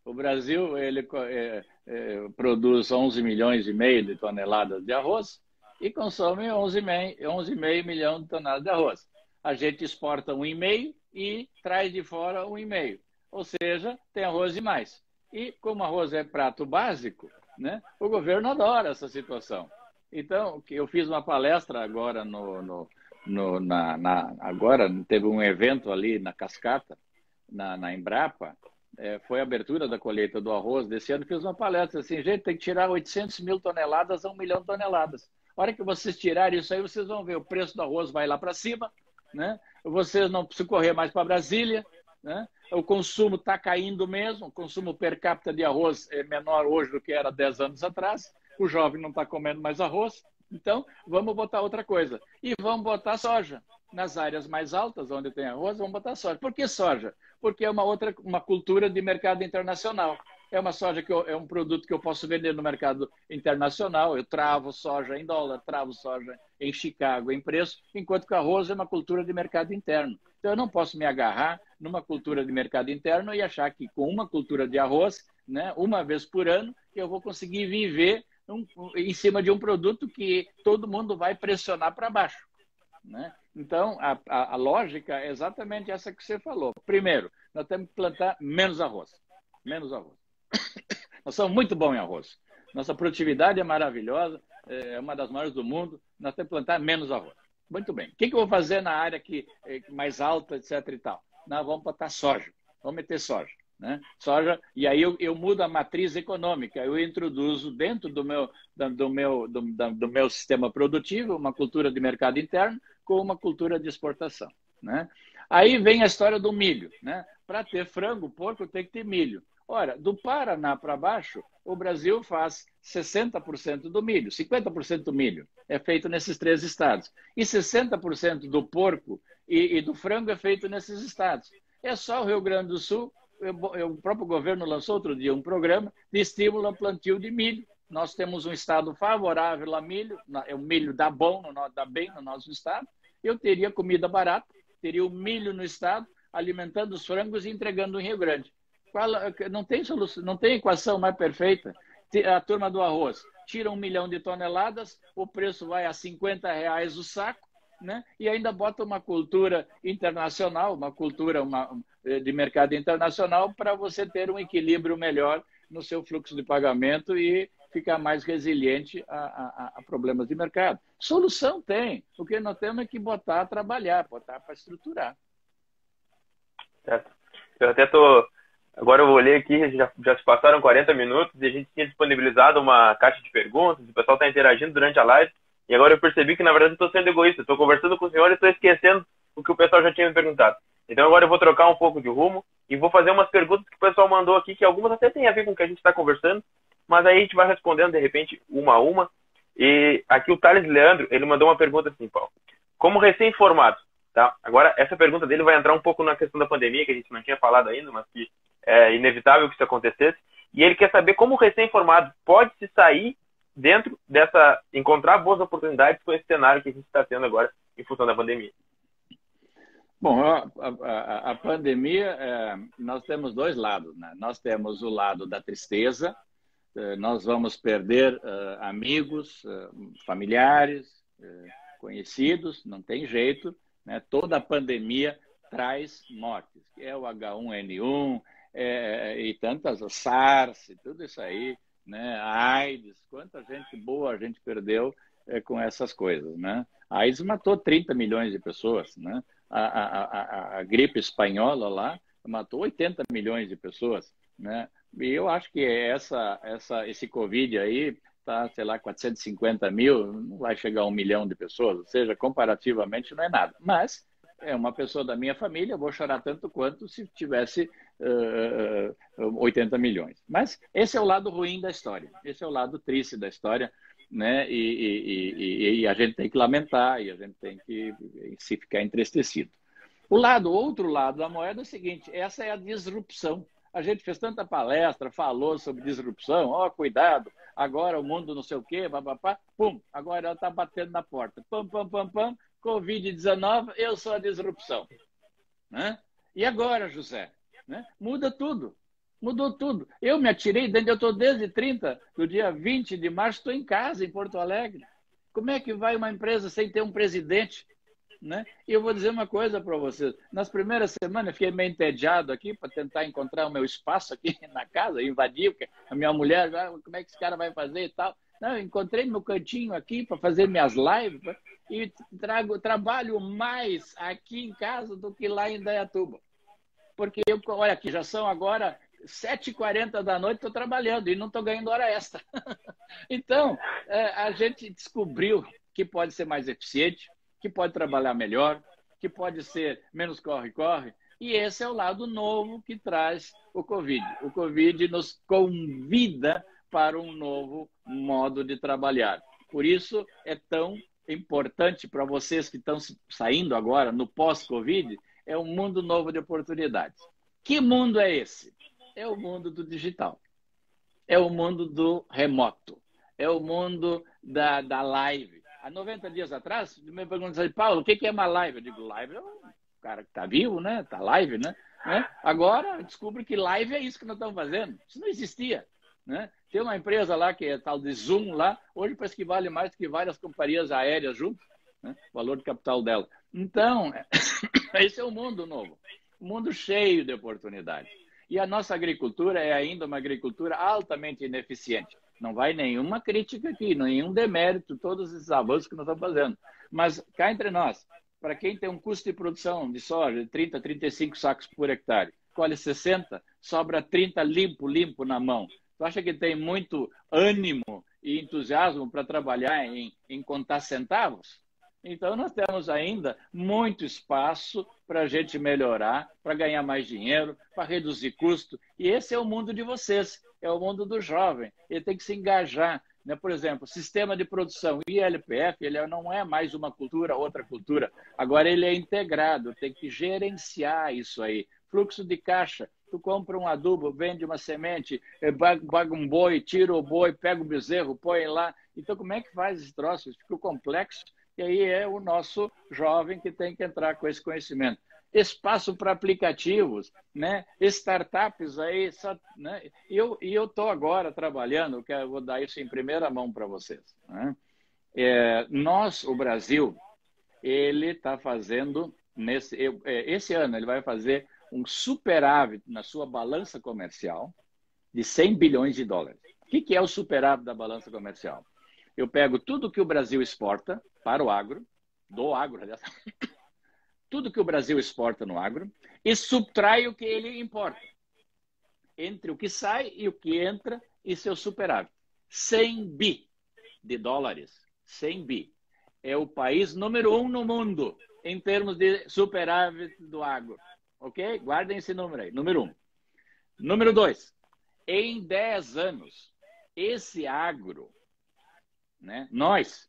O Brasil ele é, é, produz 11 milhões e meio de toneladas de arroz e consome 11,5 11 milhão de toneladas de arroz. A gente exporta 1,5 e traz de fora 1,5. Ou seja, tem arroz demais. E como arroz é prato básico, né, o governo adora essa situação. Então, eu fiz uma palestra agora no, no, no na, na, agora teve um evento ali na Cascata, na, na Embrapa, é, foi a abertura da colheita do arroz desse ano, fiz uma palestra assim, gente, tem que tirar 800 mil toneladas a 1 milhão de toneladas. A hora que vocês tirarem isso aí, vocês vão ver, o preço do arroz vai lá para cima, né? não precisam correr mais para Brasília, né? o consumo está caindo mesmo, o consumo per capita de arroz é menor hoje do que era 10 anos atrás, o jovem não está comendo mais arroz, então vamos botar outra coisa. E vamos botar soja. Nas áreas mais altas, onde tem arroz, vamos botar soja. Por que soja? porque é uma outra uma cultura de mercado internacional. É uma soja que eu, é um produto que eu posso vender no mercado internacional. Eu travo soja em dólar, travo soja em Chicago em preço, enquanto que o arroz é uma cultura de mercado interno. Então eu não posso me agarrar numa cultura de mercado interno e achar que com uma cultura de arroz, né, uma vez por ano, eu vou conseguir viver um, em cima de um produto que todo mundo vai pressionar para baixo. Né? Então, a, a, a, lógica é exatamente essa que você falou. Primeiro, nós temos que plantar menos arroz. Menos arroz. nós somos muito bons em arroz. Nossa produtividade é maravilhosa, é uma das maiores do mundo. Nós temos que plantar menos arroz. Muito bem. O que, que eu vou fazer na área que, é mais alta, etc. e tal? Nós vamos plantar soja. Vamos meter soja. Né? Soja, e aí eu, eu, mudo a matriz econômica, eu introduzo dentro do meu, do, meu, do, do, meu sistema produtivo uma cultura de mercado interno com uma cultura de exportação. Né? Aí vem a história do milho. Né? Para ter frango, porco, tem que ter milho. Ora, do Paraná para baixo, o Brasil faz 60% do milho, 50% do milho é feito nesses três estados. E 60% do porco e, e, do frango é feito nesses estados. É só o Rio Grande do Sul o próprio governo lançou outro dia um programa de estímulo ao plantio de milho. Nós temos um estado favorável a milho, é o milho dá bom, dá bem no nosso estado. Eu teria comida barata, teria o milho no estado, alimentando os frangos e entregando em Rio Grande. Não tem solução, não tem equação mais perfeita. A turma do arroz tira um milhão de toneladas, o preço vai a 50 reais o saco, né? e ainda bota uma cultura internacional, uma cultura uma, de mercado internacional, para você ter um equilíbrio melhor no seu fluxo de pagamento e ficar mais resiliente a, a, a problemas de mercado. Solução tem. O que nós temos é que botar a trabalhar, botar para estruturar. Certo. Eu até estou. Agora eu olhei aqui, já, já se passaram 40 minutos e a gente tinha disponibilizado uma caixa de perguntas, o pessoal está interagindo durante a live. E agora eu percebi que, na verdade, estou sendo egoísta. Estou conversando com o senhor e estou esquecendo o que o pessoal já tinha me perguntado. Então agora eu vou trocar um pouco de rumo e vou fazer umas perguntas que o pessoal mandou aqui, que algumas até têm a ver com o que a gente está conversando, mas aí a gente vai respondendo, de repente, uma a uma. E aqui o Thales Leandro, ele mandou uma pergunta assim, Paulo. Como recém-formado, tá? Agora, essa pergunta dele vai entrar um pouco na questão da pandemia, que a gente não tinha falado ainda, mas que é inevitável que isso acontecesse. E ele quer saber como recém-formado pode se sair dentro dessa, encontrar boas oportunidades com esse cenário que a gente está tendo agora em função da pandemia? Bom, a, a, a pandemia, é, nós temos dois lados. Né? Nós temos o lado da tristeza, é, nós vamos perder é, amigos, é, familiares, é, conhecidos, não tem jeito. Né? Toda a pandemia traz mortes, é o H1N1 é, e tantas, o SARS, tudo isso aí né? A AIDS, quanta gente boa a gente perdeu é, com essas coisas, né? A AIDS matou 30 milhões de pessoas, né? A, a, a, a, gripe espanhola lá matou 80 milhões de pessoas, né? E eu acho que essa, essa, esse Covid aí tá, sei lá, 450 mil, não vai chegar a um milhão de pessoas, ou seja, comparativamente não é nada. Mas é uma pessoa da minha família, vou chorar tanto quanto se tivesse uh, uh, 80 milhões. Mas esse é o lado ruim da história, esse é o lado triste da história, né? E, e, e, e a gente tem que lamentar e a gente tem que se ficar entristecido. O lado, outro lado da moeda é o seguinte: essa é a disrupção. A gente fez tanta palestra, falou sobre disrupção, ó, oh, cuidado, agora o mundo não sei o quê, papapá, pum, agora ela está batendo na porta. Pam, pam, pam, pam, Covid-19, eu sou a disrupção. Né? E agora, José? Né? Muda tudo. Mudou tudo. Eu me atirei, eu estou desde 30, do dia 20 de março, estou em casa, em Porto Alegre. Como é que vai uma empresa sem ter um presidente? Né? E eu vou dizer uma coisa para vocês. Nas primeiras semanas, fiquei meio entediado aqui para tentar encontrar o meu espaço aqui na casa, porque a minha mulher, ah, como é que esse cara vai fazer e tal. Não, encontrei meu cantinho aqui para fazer minhas lives e trago, trabalho mais aqui em casa do que lá em Dayatuba. Porque eu, olha aqui, já são agora 7h40 da noite, estou trabalhando e não estou ganhando hora extra. então, é, a gente descobriu que pode ser mais eficiente, que pode trabalhar melhor, que pode ser menos corre-corre. E esse é o lado novo que traz o Covid. O Covid nos convida para um novo modo de trabalhar. Por isso é tão importante para vocês que estão saindo agora no pós-Covid, é um mundo novo de oportunidades. Que mundo é esse? É o mundo do digital. é o mundo do remoto, é o mundo da, da live. Há 90 dias atrás, me perguntam assim, Paulo, o que é uma live? Eu digo, live é um cara que está vivo, né? Está live, né? né? Agora, descubro que live é isso que nós estamos fazendo. Isso não existia. Né? Tem uma empresa lá que é tal de Zoom lá, hoje parece que vale mais do que várias companhias aéreas juntas, né? o valor de capital dela. Então, esse é o mundo novo, um mundo cheio de oportunidades. E a nossa agricultura é ainda uma agricultura altamente ineficiente. Não vai nenhuma crítica aqui, nenhum demérito, todos esses avanços que nós estamos fazendo. Mas cá entre nós, para quem tem um custo de produção de soja de 30, 35 sacos por hectare, colhe 60, sobra 30 limpo, limpo na mão. Tu acha que tem muito ânimo e entusiasmo para trabalhar em, em contar centavos? Então, nós temos ainda muito espaço para a gente melhorar, para ganhar mais dinheiro, para reduzir custo. E esse é o mundo de vocês, é o mundo do jovem. Ele tem que se engajar. Né? Por exemplo, sistema de produção ILPF, ele não é mais uma cultura, outra cultura. Agora ele é integrado, tem que gerenciar isso aí. Fluxo de caixa, tu compra um adubo, vende uma semente, paga um boi, tira o boi, pega o bezerro, põe lá. Então, como é que faz esse troço? Fica complexo e aí é o nosso jovem que tem que entrar com esse conhecimento. Espaço para aplicativos, né? startups aí. Só, né? E eu estou agora trabalhando, que eu vou dar isso em primeira mão para vocês. Né? É, nós, o Brasil, ele está fazendo, nesse, é, esse ano, ele vai fazer um superávit na sua balança comercial de 100 bilhões de dólares. O que é o superávit da balança comercial? Eu pego tudo que o Brasil exporta para o agro, do agro, aliás, tudo que o Brasil exporta no agro, e subtrai o que ele importa. Entre o que sai e o que entra e seu superávit. 100 bi de dólares. 100 bi. É o país número um no mundo em termos de superávit do agro. Ok? Guardem esse número aí. Número um. Número dois. Em 10 anos, esse agro né? Nós,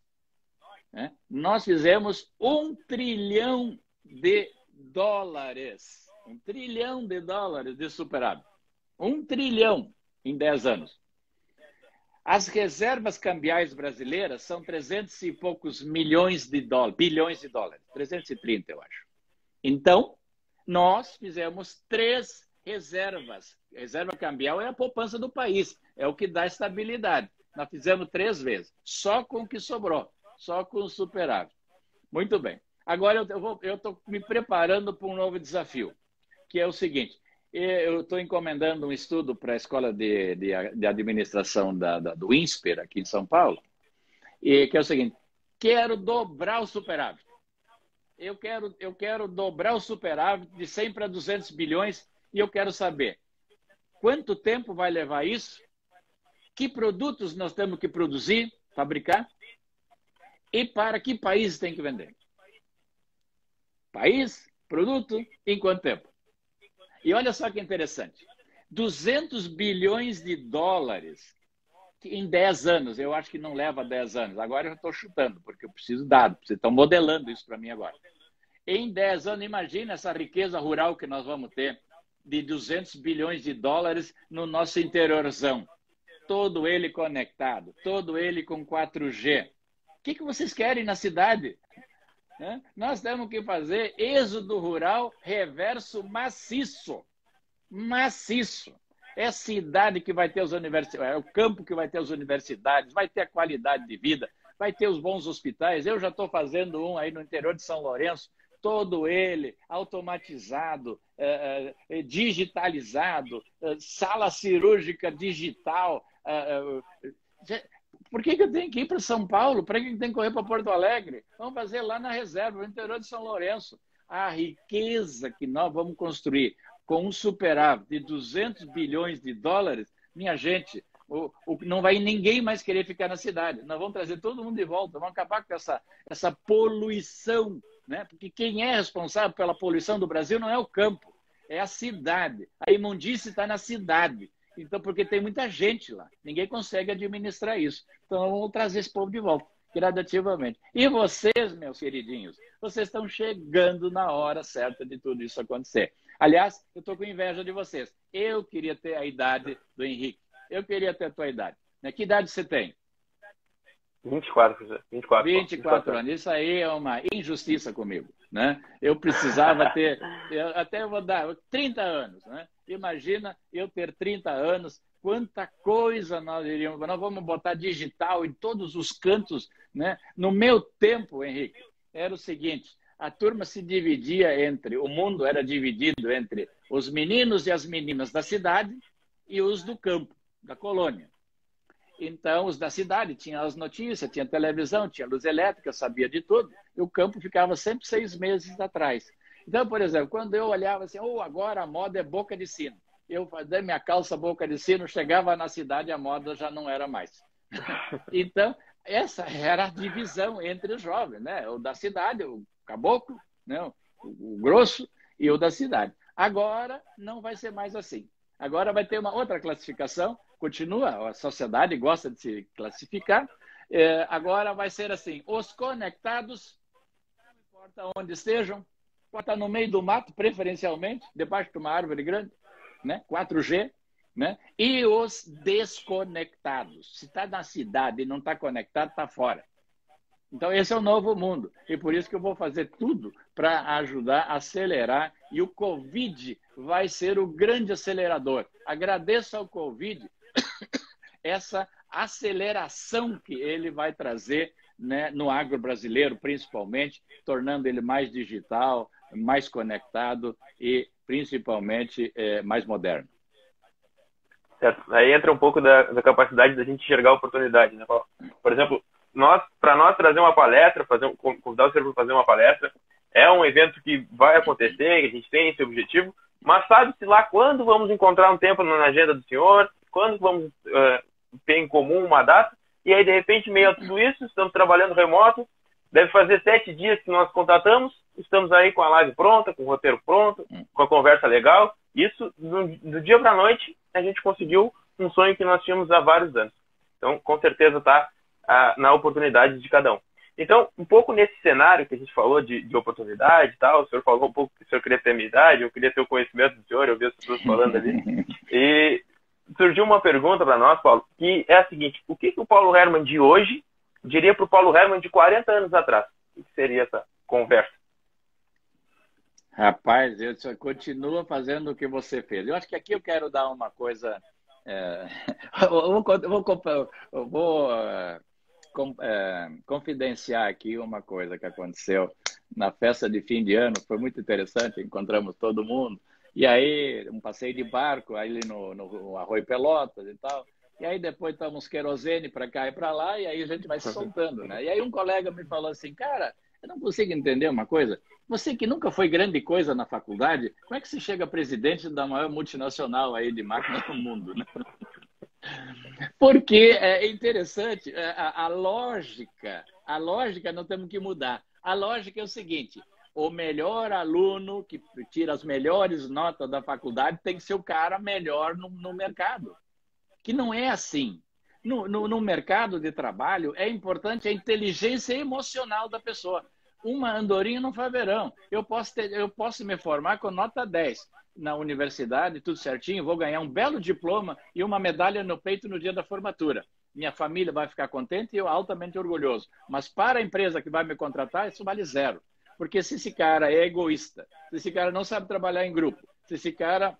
né? nós fizemos um trilhão de dólares, um trilhão de dólares de superávit, um trilhão em 10 anos. As reservas cambiais brasileiras são 300 e poucos milhões de dólares, bilhões de dólares, 330, eu acho. Então, nós fizemos três reservas. Reserva cambial é a poupança do país, é o que dá estabilidade. Nós fizemos três vezes, só com o que sobrou, só com o superávit. Muito bem. Agora eu estou me preparando para um novo desafio, que é o seguinte: eu estou encomendando um estudo para a Escola de, de, de Administração da, da, do INSPER, aqui em São Paulo, e que é o seguinte: quero dobrar o superávit. Eu quero, eu quero dobrar o superávit de 100 para 200 bilhões e eu quero saber quanto tempo vai levar isso que produtos nós temos que produzir, fabricar e para que países tem que vender. País, produto, em quanto tempo? E olha só que interessante. 200 bilhões de dólares em 10 anos. Eu acho que não leva 10 anos. Agora eu estou chutando, porque eu preciso de dados. Vocês estão modelando isso para mim agora. Em 10 anos, imagina essa riqueza rural que nós vamos ter de 200 bilhões de dólares no nosso interiorzão todo ele conectado, todo ele com 4G. O que, que vocês querem na cidade? Né? Nós temos que fazer êxodo rural reverso maciço. Maciço. É cidade que vai ter as universidades, é o campo que vai ter as universidades, vai ter a qualidade de vida, vai ter os bons hospitais. Eu já estou fazendo um aí no interior de São Lourenço, todo ele automatizado, é, é, digitalizado, é, sala cirúrgica digital, por que, que eu tenho que ir para São Paulo? Para que eu tenho que correr para Porto Alegre? Vamos fazer lá na reserva, no interior de São Lourenço. A riqueza que nós vamos construir com um superávit de 200 bilhões de dólares, minha gente, o, o, não vai ninguém mais querer ficar na cidade. Nós vamos trazer todo mundo de volta, vamos acabar com essa, essa poluição, né? porque quem é responsável pela poluição do Brasil não é o campo, é a cidade. A imundície está na cidade. Então, porque tem muita gente lá, ninguém consegue administrar isso. Então, vamos trazer esse povo de volta, gradativamente. E vocês, meus queridinhos, vocês estão chegando na hora certa de tudo isso acontecer. Aliás, eu estou com inveja de vocês. Eu queria ter a idade do Henrique. Eu queria ter a tua idade. Né? Que idade você tem? 24, professor. 24, 24 anos. Isso aí é uma injustiça comigo. Né? Eu precisava ter, eu até vou dar 30 anos. Né? Imagina eu ter 30 anos, quanta coisa nós iríamos. Nós vamos botar digital em todos os cantos. Né? No meu tempo, Henrique, era o seguinte: a turma se dividia entre, o mundo era dividido entre os meninos e as meninas da cidade e os do campo, da colônia. Então, os da cidade tinham as notícias, tinha televisão, tinha luz elétrica, sabia de tudo. E o campo ficava sempre seis meses atrás. Então, por exemplo, quando eu olhava assim, oh, agora a moda é boca de sino. Eu fazia minha calça boca de sino, chegava na cidade, a moda já não era mais. então, essa era a divisão entre os jovens, né? O da cidade, o caboclo, né? o grosso e o da cidade. Agora não vai ser mais assim. Agora vai ter uma outra classificação, continua, a sociedade gosta de se classificar. É, agora vai ser assim: os conectados, não importa onde estejam, pode estar no meio do mato, preferencialmente, debaixo de uma árvore grande, né? 4G, né? E os desconectados. Se está na cidade e não está conectado, está fora. Então, esse é o novo mundo. E por isso que eu vou fazer tudo para ajudar a acelerar. E o Covid vai ser o grande acelerador. Agradeço ao Covid essa aceleração que ele vai trazer né, no agro brasileiro, principalmente, tornando ele mais digital, mais conectado e, principalmente, é, mais moderno. Certo. Aí entra um pouco da, da capacidade da gente enxergar a oportunidade. Né? Por exemplo, nós, para nós trazer uma palestra, fazer, convidar o senhor para fazer uma palestra, é um evento que vai acontecer, que a gente tem esse objetivo, mas sabe-se lá quando vamos encontrar um tempo na agenda do senhor, quando vamos uh, ter em comum uma data, e aí, de repente, meio a tudo isso, estamos trabalhando remoto, deve fazer sete dias que nós contatamos, estamos aí com a live pronta, com o roteiro pronto, com a conversa legal. Isso, do, do dia para a noite, a gente conseguiu um sonho que nós tínhamos há vários anos. Então, com certeza está na oportunidade de cada um. Então, um pouco nesse cenário que a gente falou de, de oportunidade e tal, o senhor falou um pouco que o senhor queria ter a minha idade, eu queria ter o conhecimento do senhor, eu vi as pessoas falando ali. E surgiu uma pergunta para nós, Paulo, que é a seguinte: o que, que o Paulo Herman de hoje diria para o Paulo Herman de 40 anos atrás? O que seria essa conversa? Rapaz, eu só continuo fazendo o que você fez. Eu acho que aqui eu quero dar uma coisa. É, vou, vou, vou com, é, confidenciar aqui uma coisa que aconteceu na festa de fim de ano, foi muito interessante, encontramos todo mundo. E aí, um passeio de barco ali no, no Arroio Pelotas e tal. E aí depois estamos querosene para cá e para lá, e aí a gente vai se soltando, né? E aí um colega me falou assim, cara, eu não consigo entender uma coisa. Você que nunca foi grande coisa na faculdade, como é que você chega presidente da maior multinacional aí de máquinas do mundo, né? Porque é interessante, é, a, a lógica, a lógica nós temos que mudar. A lógica é o seguinte: o melhor aluno que tira as melhores notas da faculdade tem que ser o cara melhor no, no mercado. Que não é assim. No, no, no, mercado de trabalho, é importante a inteligência emocional da pessoa. Uma andorinha não faz verão. Eu posso, ter, eu posso me formar com nota 10 na universidade, tudo certinho, vou ganhar um belo diploma e uma medalha no peito no dia da formatura. Minha família vai ficar contente e eu altamente orgulhoso. Mas para a empresa que vai me contratar, isso vale zero. Porque se esse cara é egoísta, se esse cara não sabe trabalhar em grupo, se esse cara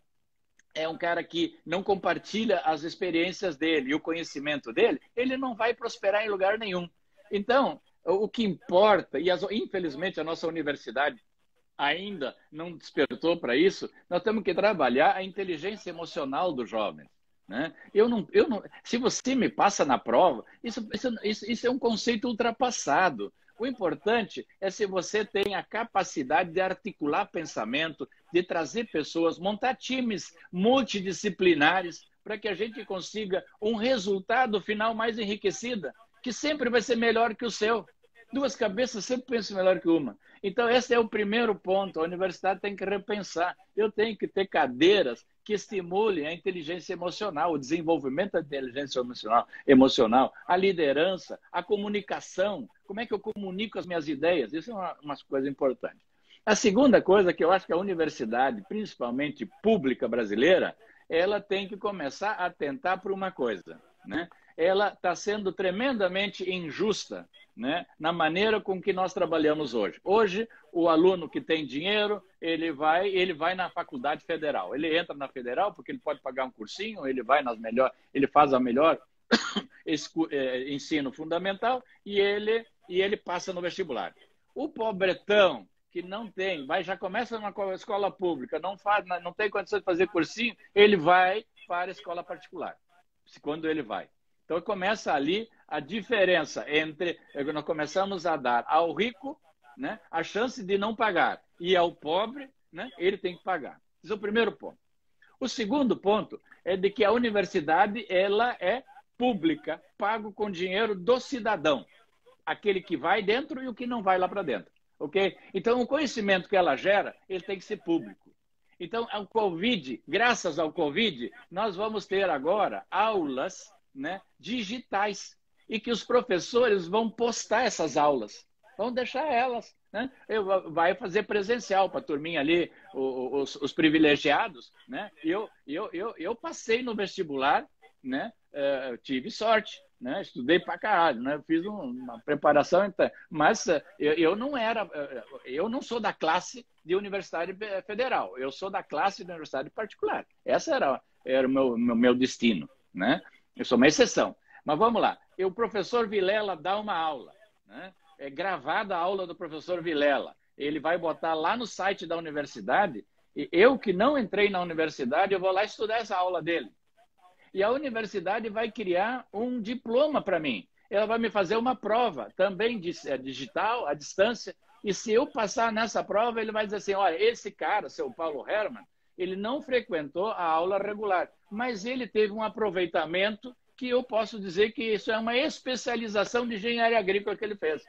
é um cara que não compartilha as experiências dele e o conhecimento dele, ele não vai prosperar em lugar nenhum. Então, o que importa, e as, infelizmente a nossa universidade ainda não despertou para isso, nós temos que trabalhar a inteligência emocional do jovem. Né? Eu não, eu não, se você me passa na prova, isso, isso, isso é um conceito ultrapassado. O importante é se você tem a capacidade de articular pensamento, de trazer pessoas, montar times multidisciplinares para que a gente consiga um resultado final mais enriquecido, que sempre vai ser melhor que o seu. Duas cabeças sempre pensam melhor que uma. Então, esse é o primeiro ponto. A universidade tem que repensar. Eu tenho que ter cadeiras que estimulem a inteligência emocional, o desenvolvimento da inteligência emocional, emocional, a liderança, a comunicação. Como é que eu comunico as minhas ideias? Isso é uma, uma coisa importante. A segunda coisa que eu acho que a universidade, principalmente pública brasileira, ela tem que começar a tentar por uma coisa, né? Ela está sendo tremendamente injusta, né? Na maneira com que nós trabalhamos hoje. Hoje, o aluno que tem dinheiro, ele vai, ele vai na faculdade federal. Ele entra na federal porque ele pode pagar um cursinho, ele vai nas melhor, ele faz a melhor é, ensino fundamental e ele e ele passa no vestibular. O pobretão que não tem, vai já começa numa escola pública, não faz, não tem condição de fazer cursinho, ele vai para a escola particular. Quando ele vai. Então começa ali a diferença entre nós começamos a dar ao rico, né, a chance de não pagar e ao pobre, né, ele tem que pagar. Esse é o primeiro ponto. O segundo ponto é de que a universidade ela é pública, pago com dinheiro do cidadão, aquele que vai dentro e o que não vai lá para dentro ok? Então, o conhecimento que ela gera, ele tem que ser público. Então, o Covid, graças ao Covid, nós vamos ter agora aulas né, digitais e que os professores vão postar essas aulas, vão deixar elas. Né? Eu, vai fazer presencial para a turminha ali, os, os, privilegiados. Né? Eu, eu, eu, eu passei no vestibular, né? Uh, tive sorte né? Estudei pra caralho, né? Fiz um, uma preparação, então, mas eh, eu, eu, não era, eh, eu não sou da classe de universidade federal, eu sou da classe de universidade particular. Essa era, era o meu, meu, meu destino, né? Eu sou uma exceção. Mas vamos lá. o professor Vilela dá uma aula, né? É gravada a aula do professor Vilela. Ele vai botar lá no site da universidade. E eu que não entrei na universidade, eu vou lá estudar essa aula dele e a universidade vai criar um diploma para mim. Ela vai me fazer uma prova, também é, digital, à distância. E se eu passar nessa prova, ele vai dizer assim: olha, esse cara, seu Paulo Herman, ele não frequentou a aula regular, mas ele teve um aproveitamento que eu posso dizer que isso é uma especialização de engenharia agrícola que ele fez.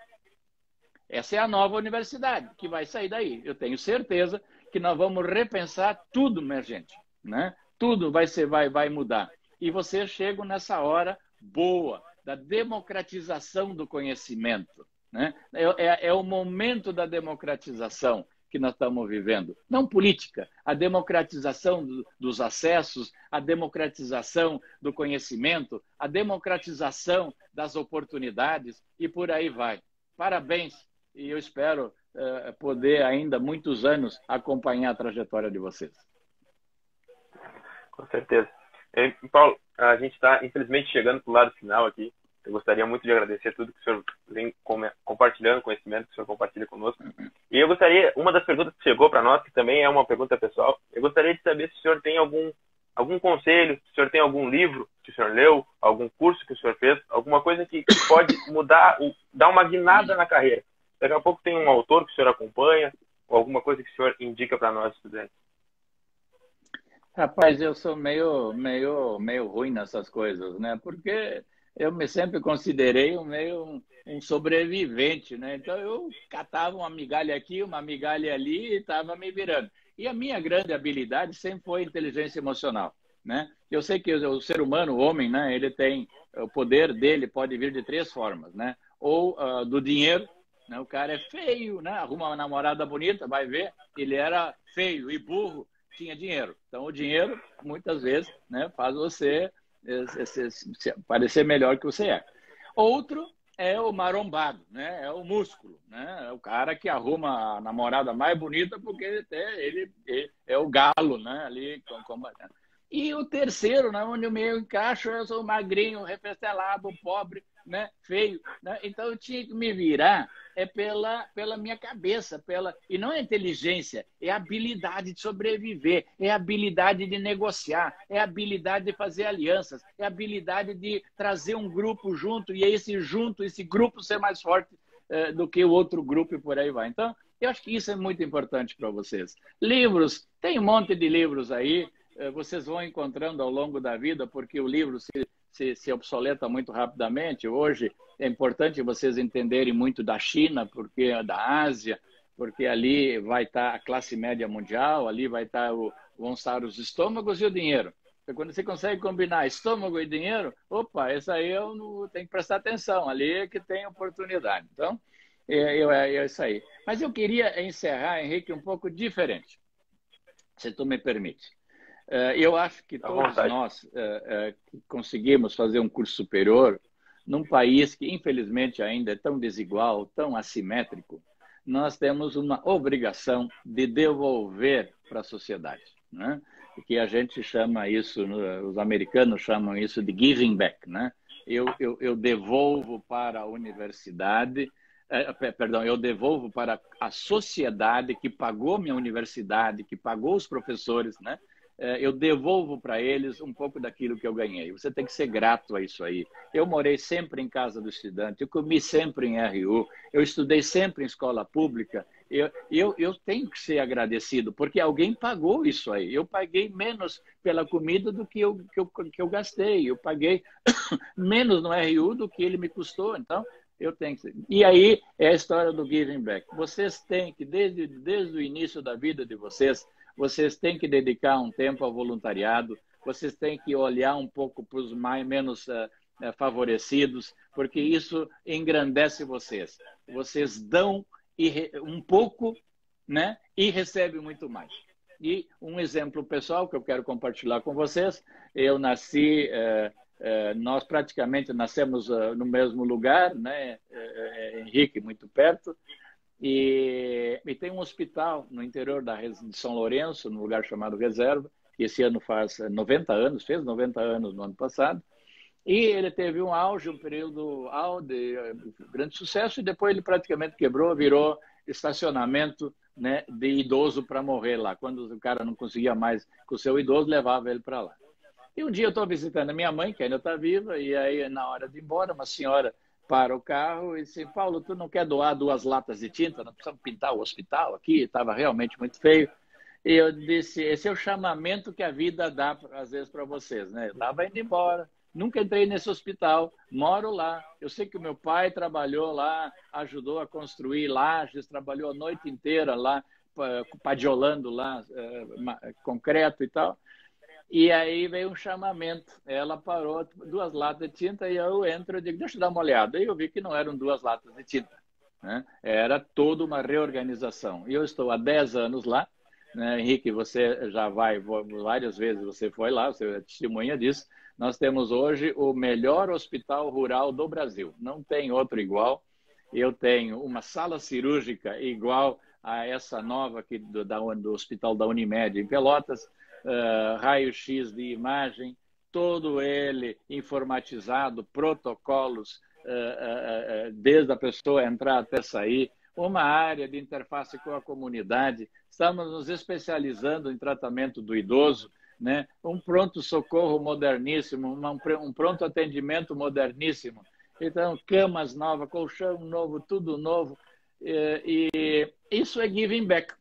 Essa é a nova universidade que vai sair daí. Eu tenho certeza que nós vamos repensar tudo, minha gente. Né? Tudo vai, ser, vai, vai mudar e você chega nessa hora boa da democratização do conhecimento. Né? É, é, é o momento da democratização que nós estamos vivendo. Não política, a democratização do, dos acessos, a democratização do conhecimento, a democratização das oportunidades e por aí vai. Parabéns e eu espero uh, poder ainda muitos anos acompanhar a trajetória de vocês. Com certeza. Paulo, a gente está, infelizmente, chegando para o lado final aqui. Eu gostaria muito de agradecer tudo que o senhor vem compartilhando, conhecimento que o senhor compartilha conosco. E eu gostaria, uma das perguntas que chegou para nós, que também é uma pergunta pessoal, eu gostaria de saber se o senhor tem algum, algum conselho, se o senhor tem algum livro que o senhor leu, algum curso que o senhor fez, alguma coisa que, que pode mudar, dar uma guinada na carreira. Daqui a pouco tem um autor que o senhor acompanha, ou alguma coisa que o senhor indica para nós, estudantes. Rapaz, eu sou meio, meio, meio ruim nessas coisas, né? Porque eu me sempre considerei um meio um sobrevivente, né? Então eu catava uma migalha aqui, uma migalha ali e estava me virando. E a minha grande habilidade sempre foi inteligência emocional, né? Eu sei que o ser humano, o homem, né? Ele tem o poder dele pode vir de três formas, né? Ou uh, do dinheiro, né? O cara é feio, né? Arruma uma namorada bonita, vai ver, ele era feio e burro tinha dinheiro. Então, o dinheiro, muitas vezes, né, faz você parecer melhor que você é. Outro é o marombado, né? É o músculo, né? É o cara que arruma a namorada mais bonita porque ele, ele é o galo, né? Ali combatendo. E o terceiro, né, onde o meu encaixo, eu sou magrinho, refestelado, pobre, né, feio. Né? Então eu tinha que me virar é pela, pela minha cabeça, pela e não é inteligência, é habilidade de sobreviver, é habilidade de negociar, é habilidade de fazer alianças, é habilidade de trazer um grupo junto e esse junto, esse grupo ser mais forte é, do que o outro grupo e por aí vai. Então, eu acho que isso é muito importante para vocês. Livros, tem um monte de livros aí, é, vocês vão encontrando ao longo da vida, porque o livro se se, se obsoleta muito rapidamente. Hoje é importante vocês entenderem muito da China, porque é da Ásia, porque ali vai estar a classe média mundial, ali vai estar o, vão estar os estômagos e o dinheiro. Então, quando você consegue combinar estômago e dinheiro, opa, isso aí eu não, tenho que prestar atenção, ali é que tem oportunidade. Então, é, é, é isso aí. Mas eu queria encerrar, Henrique, um pouco diferente, se tu me permite. Eu acho que todos nós conseguimos fazer um curso superior num país que, infelizmente, ainda é tão desigual, tão assimétrico, nós temos uma obrigação de devolver para a sociedade. Né? Que a gente chama isso, os americanos chamam isso de giving back. Né? Eu, eu, eu devolvo para a universidade, eh, perdão, eu devolvo para a sociedade que pagou minha universidade, que pagou os professores, né? É, eu devolvo para eles um pouco daquilo que eu ganhei. Você tem que ser grato a isso aí. Eu morei sempre em casa do estudante, eu comi sempre em RU, eu estudei sempre em escola pública. Eu, eu, eu tenho que ser agradecido, porque alguém pagou isso aí. Eu paguei menos pela comida do que eu, que eu, que eu gastei. Eu paguei menos no RU do que ele me custou. Então, eu tenho que. E aí é a história do giving back. Vocês têm que, desde, desde o início da vida de vocês, vocês têm que dedicar um tempo ao voluntariado, vocês têm que olhar um pouco para os mais menos uh, favorecidos, porque isso engrandece vocês. Vocês dão um pouco, né, e recebem muito mais. E um exemplo pessoal que eu quero compartilhar com vocês: eu nasci, uh, uh, nós praticamente nascemos no mesmo lugar, né, Henrique, muito perto. E, e, tem um hospital no interior da, de São Lourenço, num lugar chamado Reserva, esse ano faz 90 anos, fez 90 anos no ano passado. E ele teve um auge, um período de grande sucesso, e depois ele praticamente quebrou, virou estacionamento né, de idoso para morrer lá. Quando o cara não conseguia mais com o seu idoso, levava ele para lá. E um dia eu estou visitando a minha mãe, que ainda está viva, e aí, na hora de ir embora, uma senhora para o carro e disse: Paulo, tu não quer doar duas latas de tinta? Nós precisamos pintar o hospital aqui, estava realmente muito feio. E eu disse: esse é o chamamento que a vida dá, às vezes, para vocês. Né? Eu estava indo embora, nunca entrei nesse hospital, moro lá. Eu sei que o meu pai trabalhou lá, ajudou a construir lajes, trabalhou a noite inteira lá, padiolando lá, eh, concreto e tal. E aí veio um chamamento. Ela parou duas latas de tinta e eu entro e digo, deixa eu dar uma olhada. E eu vi que não eram duas latas de tinta. Né? Era toda uma reorganização. E eu estou há 10 anos lá. Né? Henrique, você já vai várias vezes, você foi lá, você é testemunha disso. Nós temos hoje o melhor hospital rural do Brasil. Não tem outro igual. Eu tenho uma sala cirúrgica igual a essa nova aqui do, da, do Hospital da Unimed em Pelotas uh, raio-x de imagem, todo ele informatizado, protocolos, uh, uh, desde a pessoa entrar até sair, uma área de interface com a comunidade. Estamos nos especializando em tratamento do idoso, né? um pronto-socorro moderníssimo, um pronto atendimento moderníssimo. Então, camas novas, colchão novo, tudo novo. E, e isso é giving back.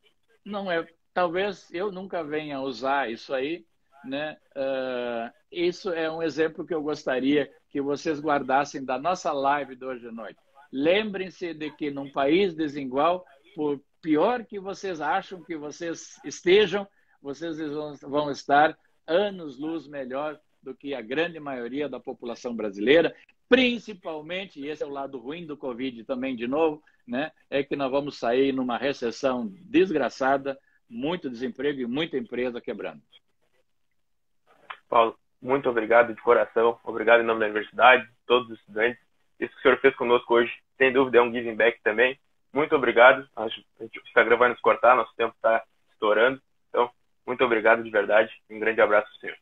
Não é talvez eu nunca venha usar isso aí, né? Uh, isso é um exemplo que eu gostaria que vocês guardassem da nossa live de hoje à noite. Lembrem-se de que num país desigual, por pior que vocês acham que vocês estejam, vocês vão estar anos-luz melhor do que a grande maioria da população brasileira, principalmente, e esse é o lado ruim do Covid também, de novo, né, é que nós vamos sair numa recessão desgraçada, muito desemprego e muita empresa quebrando. Paulo, muito obrigado de coração. Obrigado em nome da universidade, todos os estudantes. Isso que o senhor fez conosco hoje, sem dúvida, é um giving back também. Muito obrigado. o Instagram vai nos cortar, nosso tempo está estourando. Então, muito obrigado de verdade. Um grande abraço, senhor.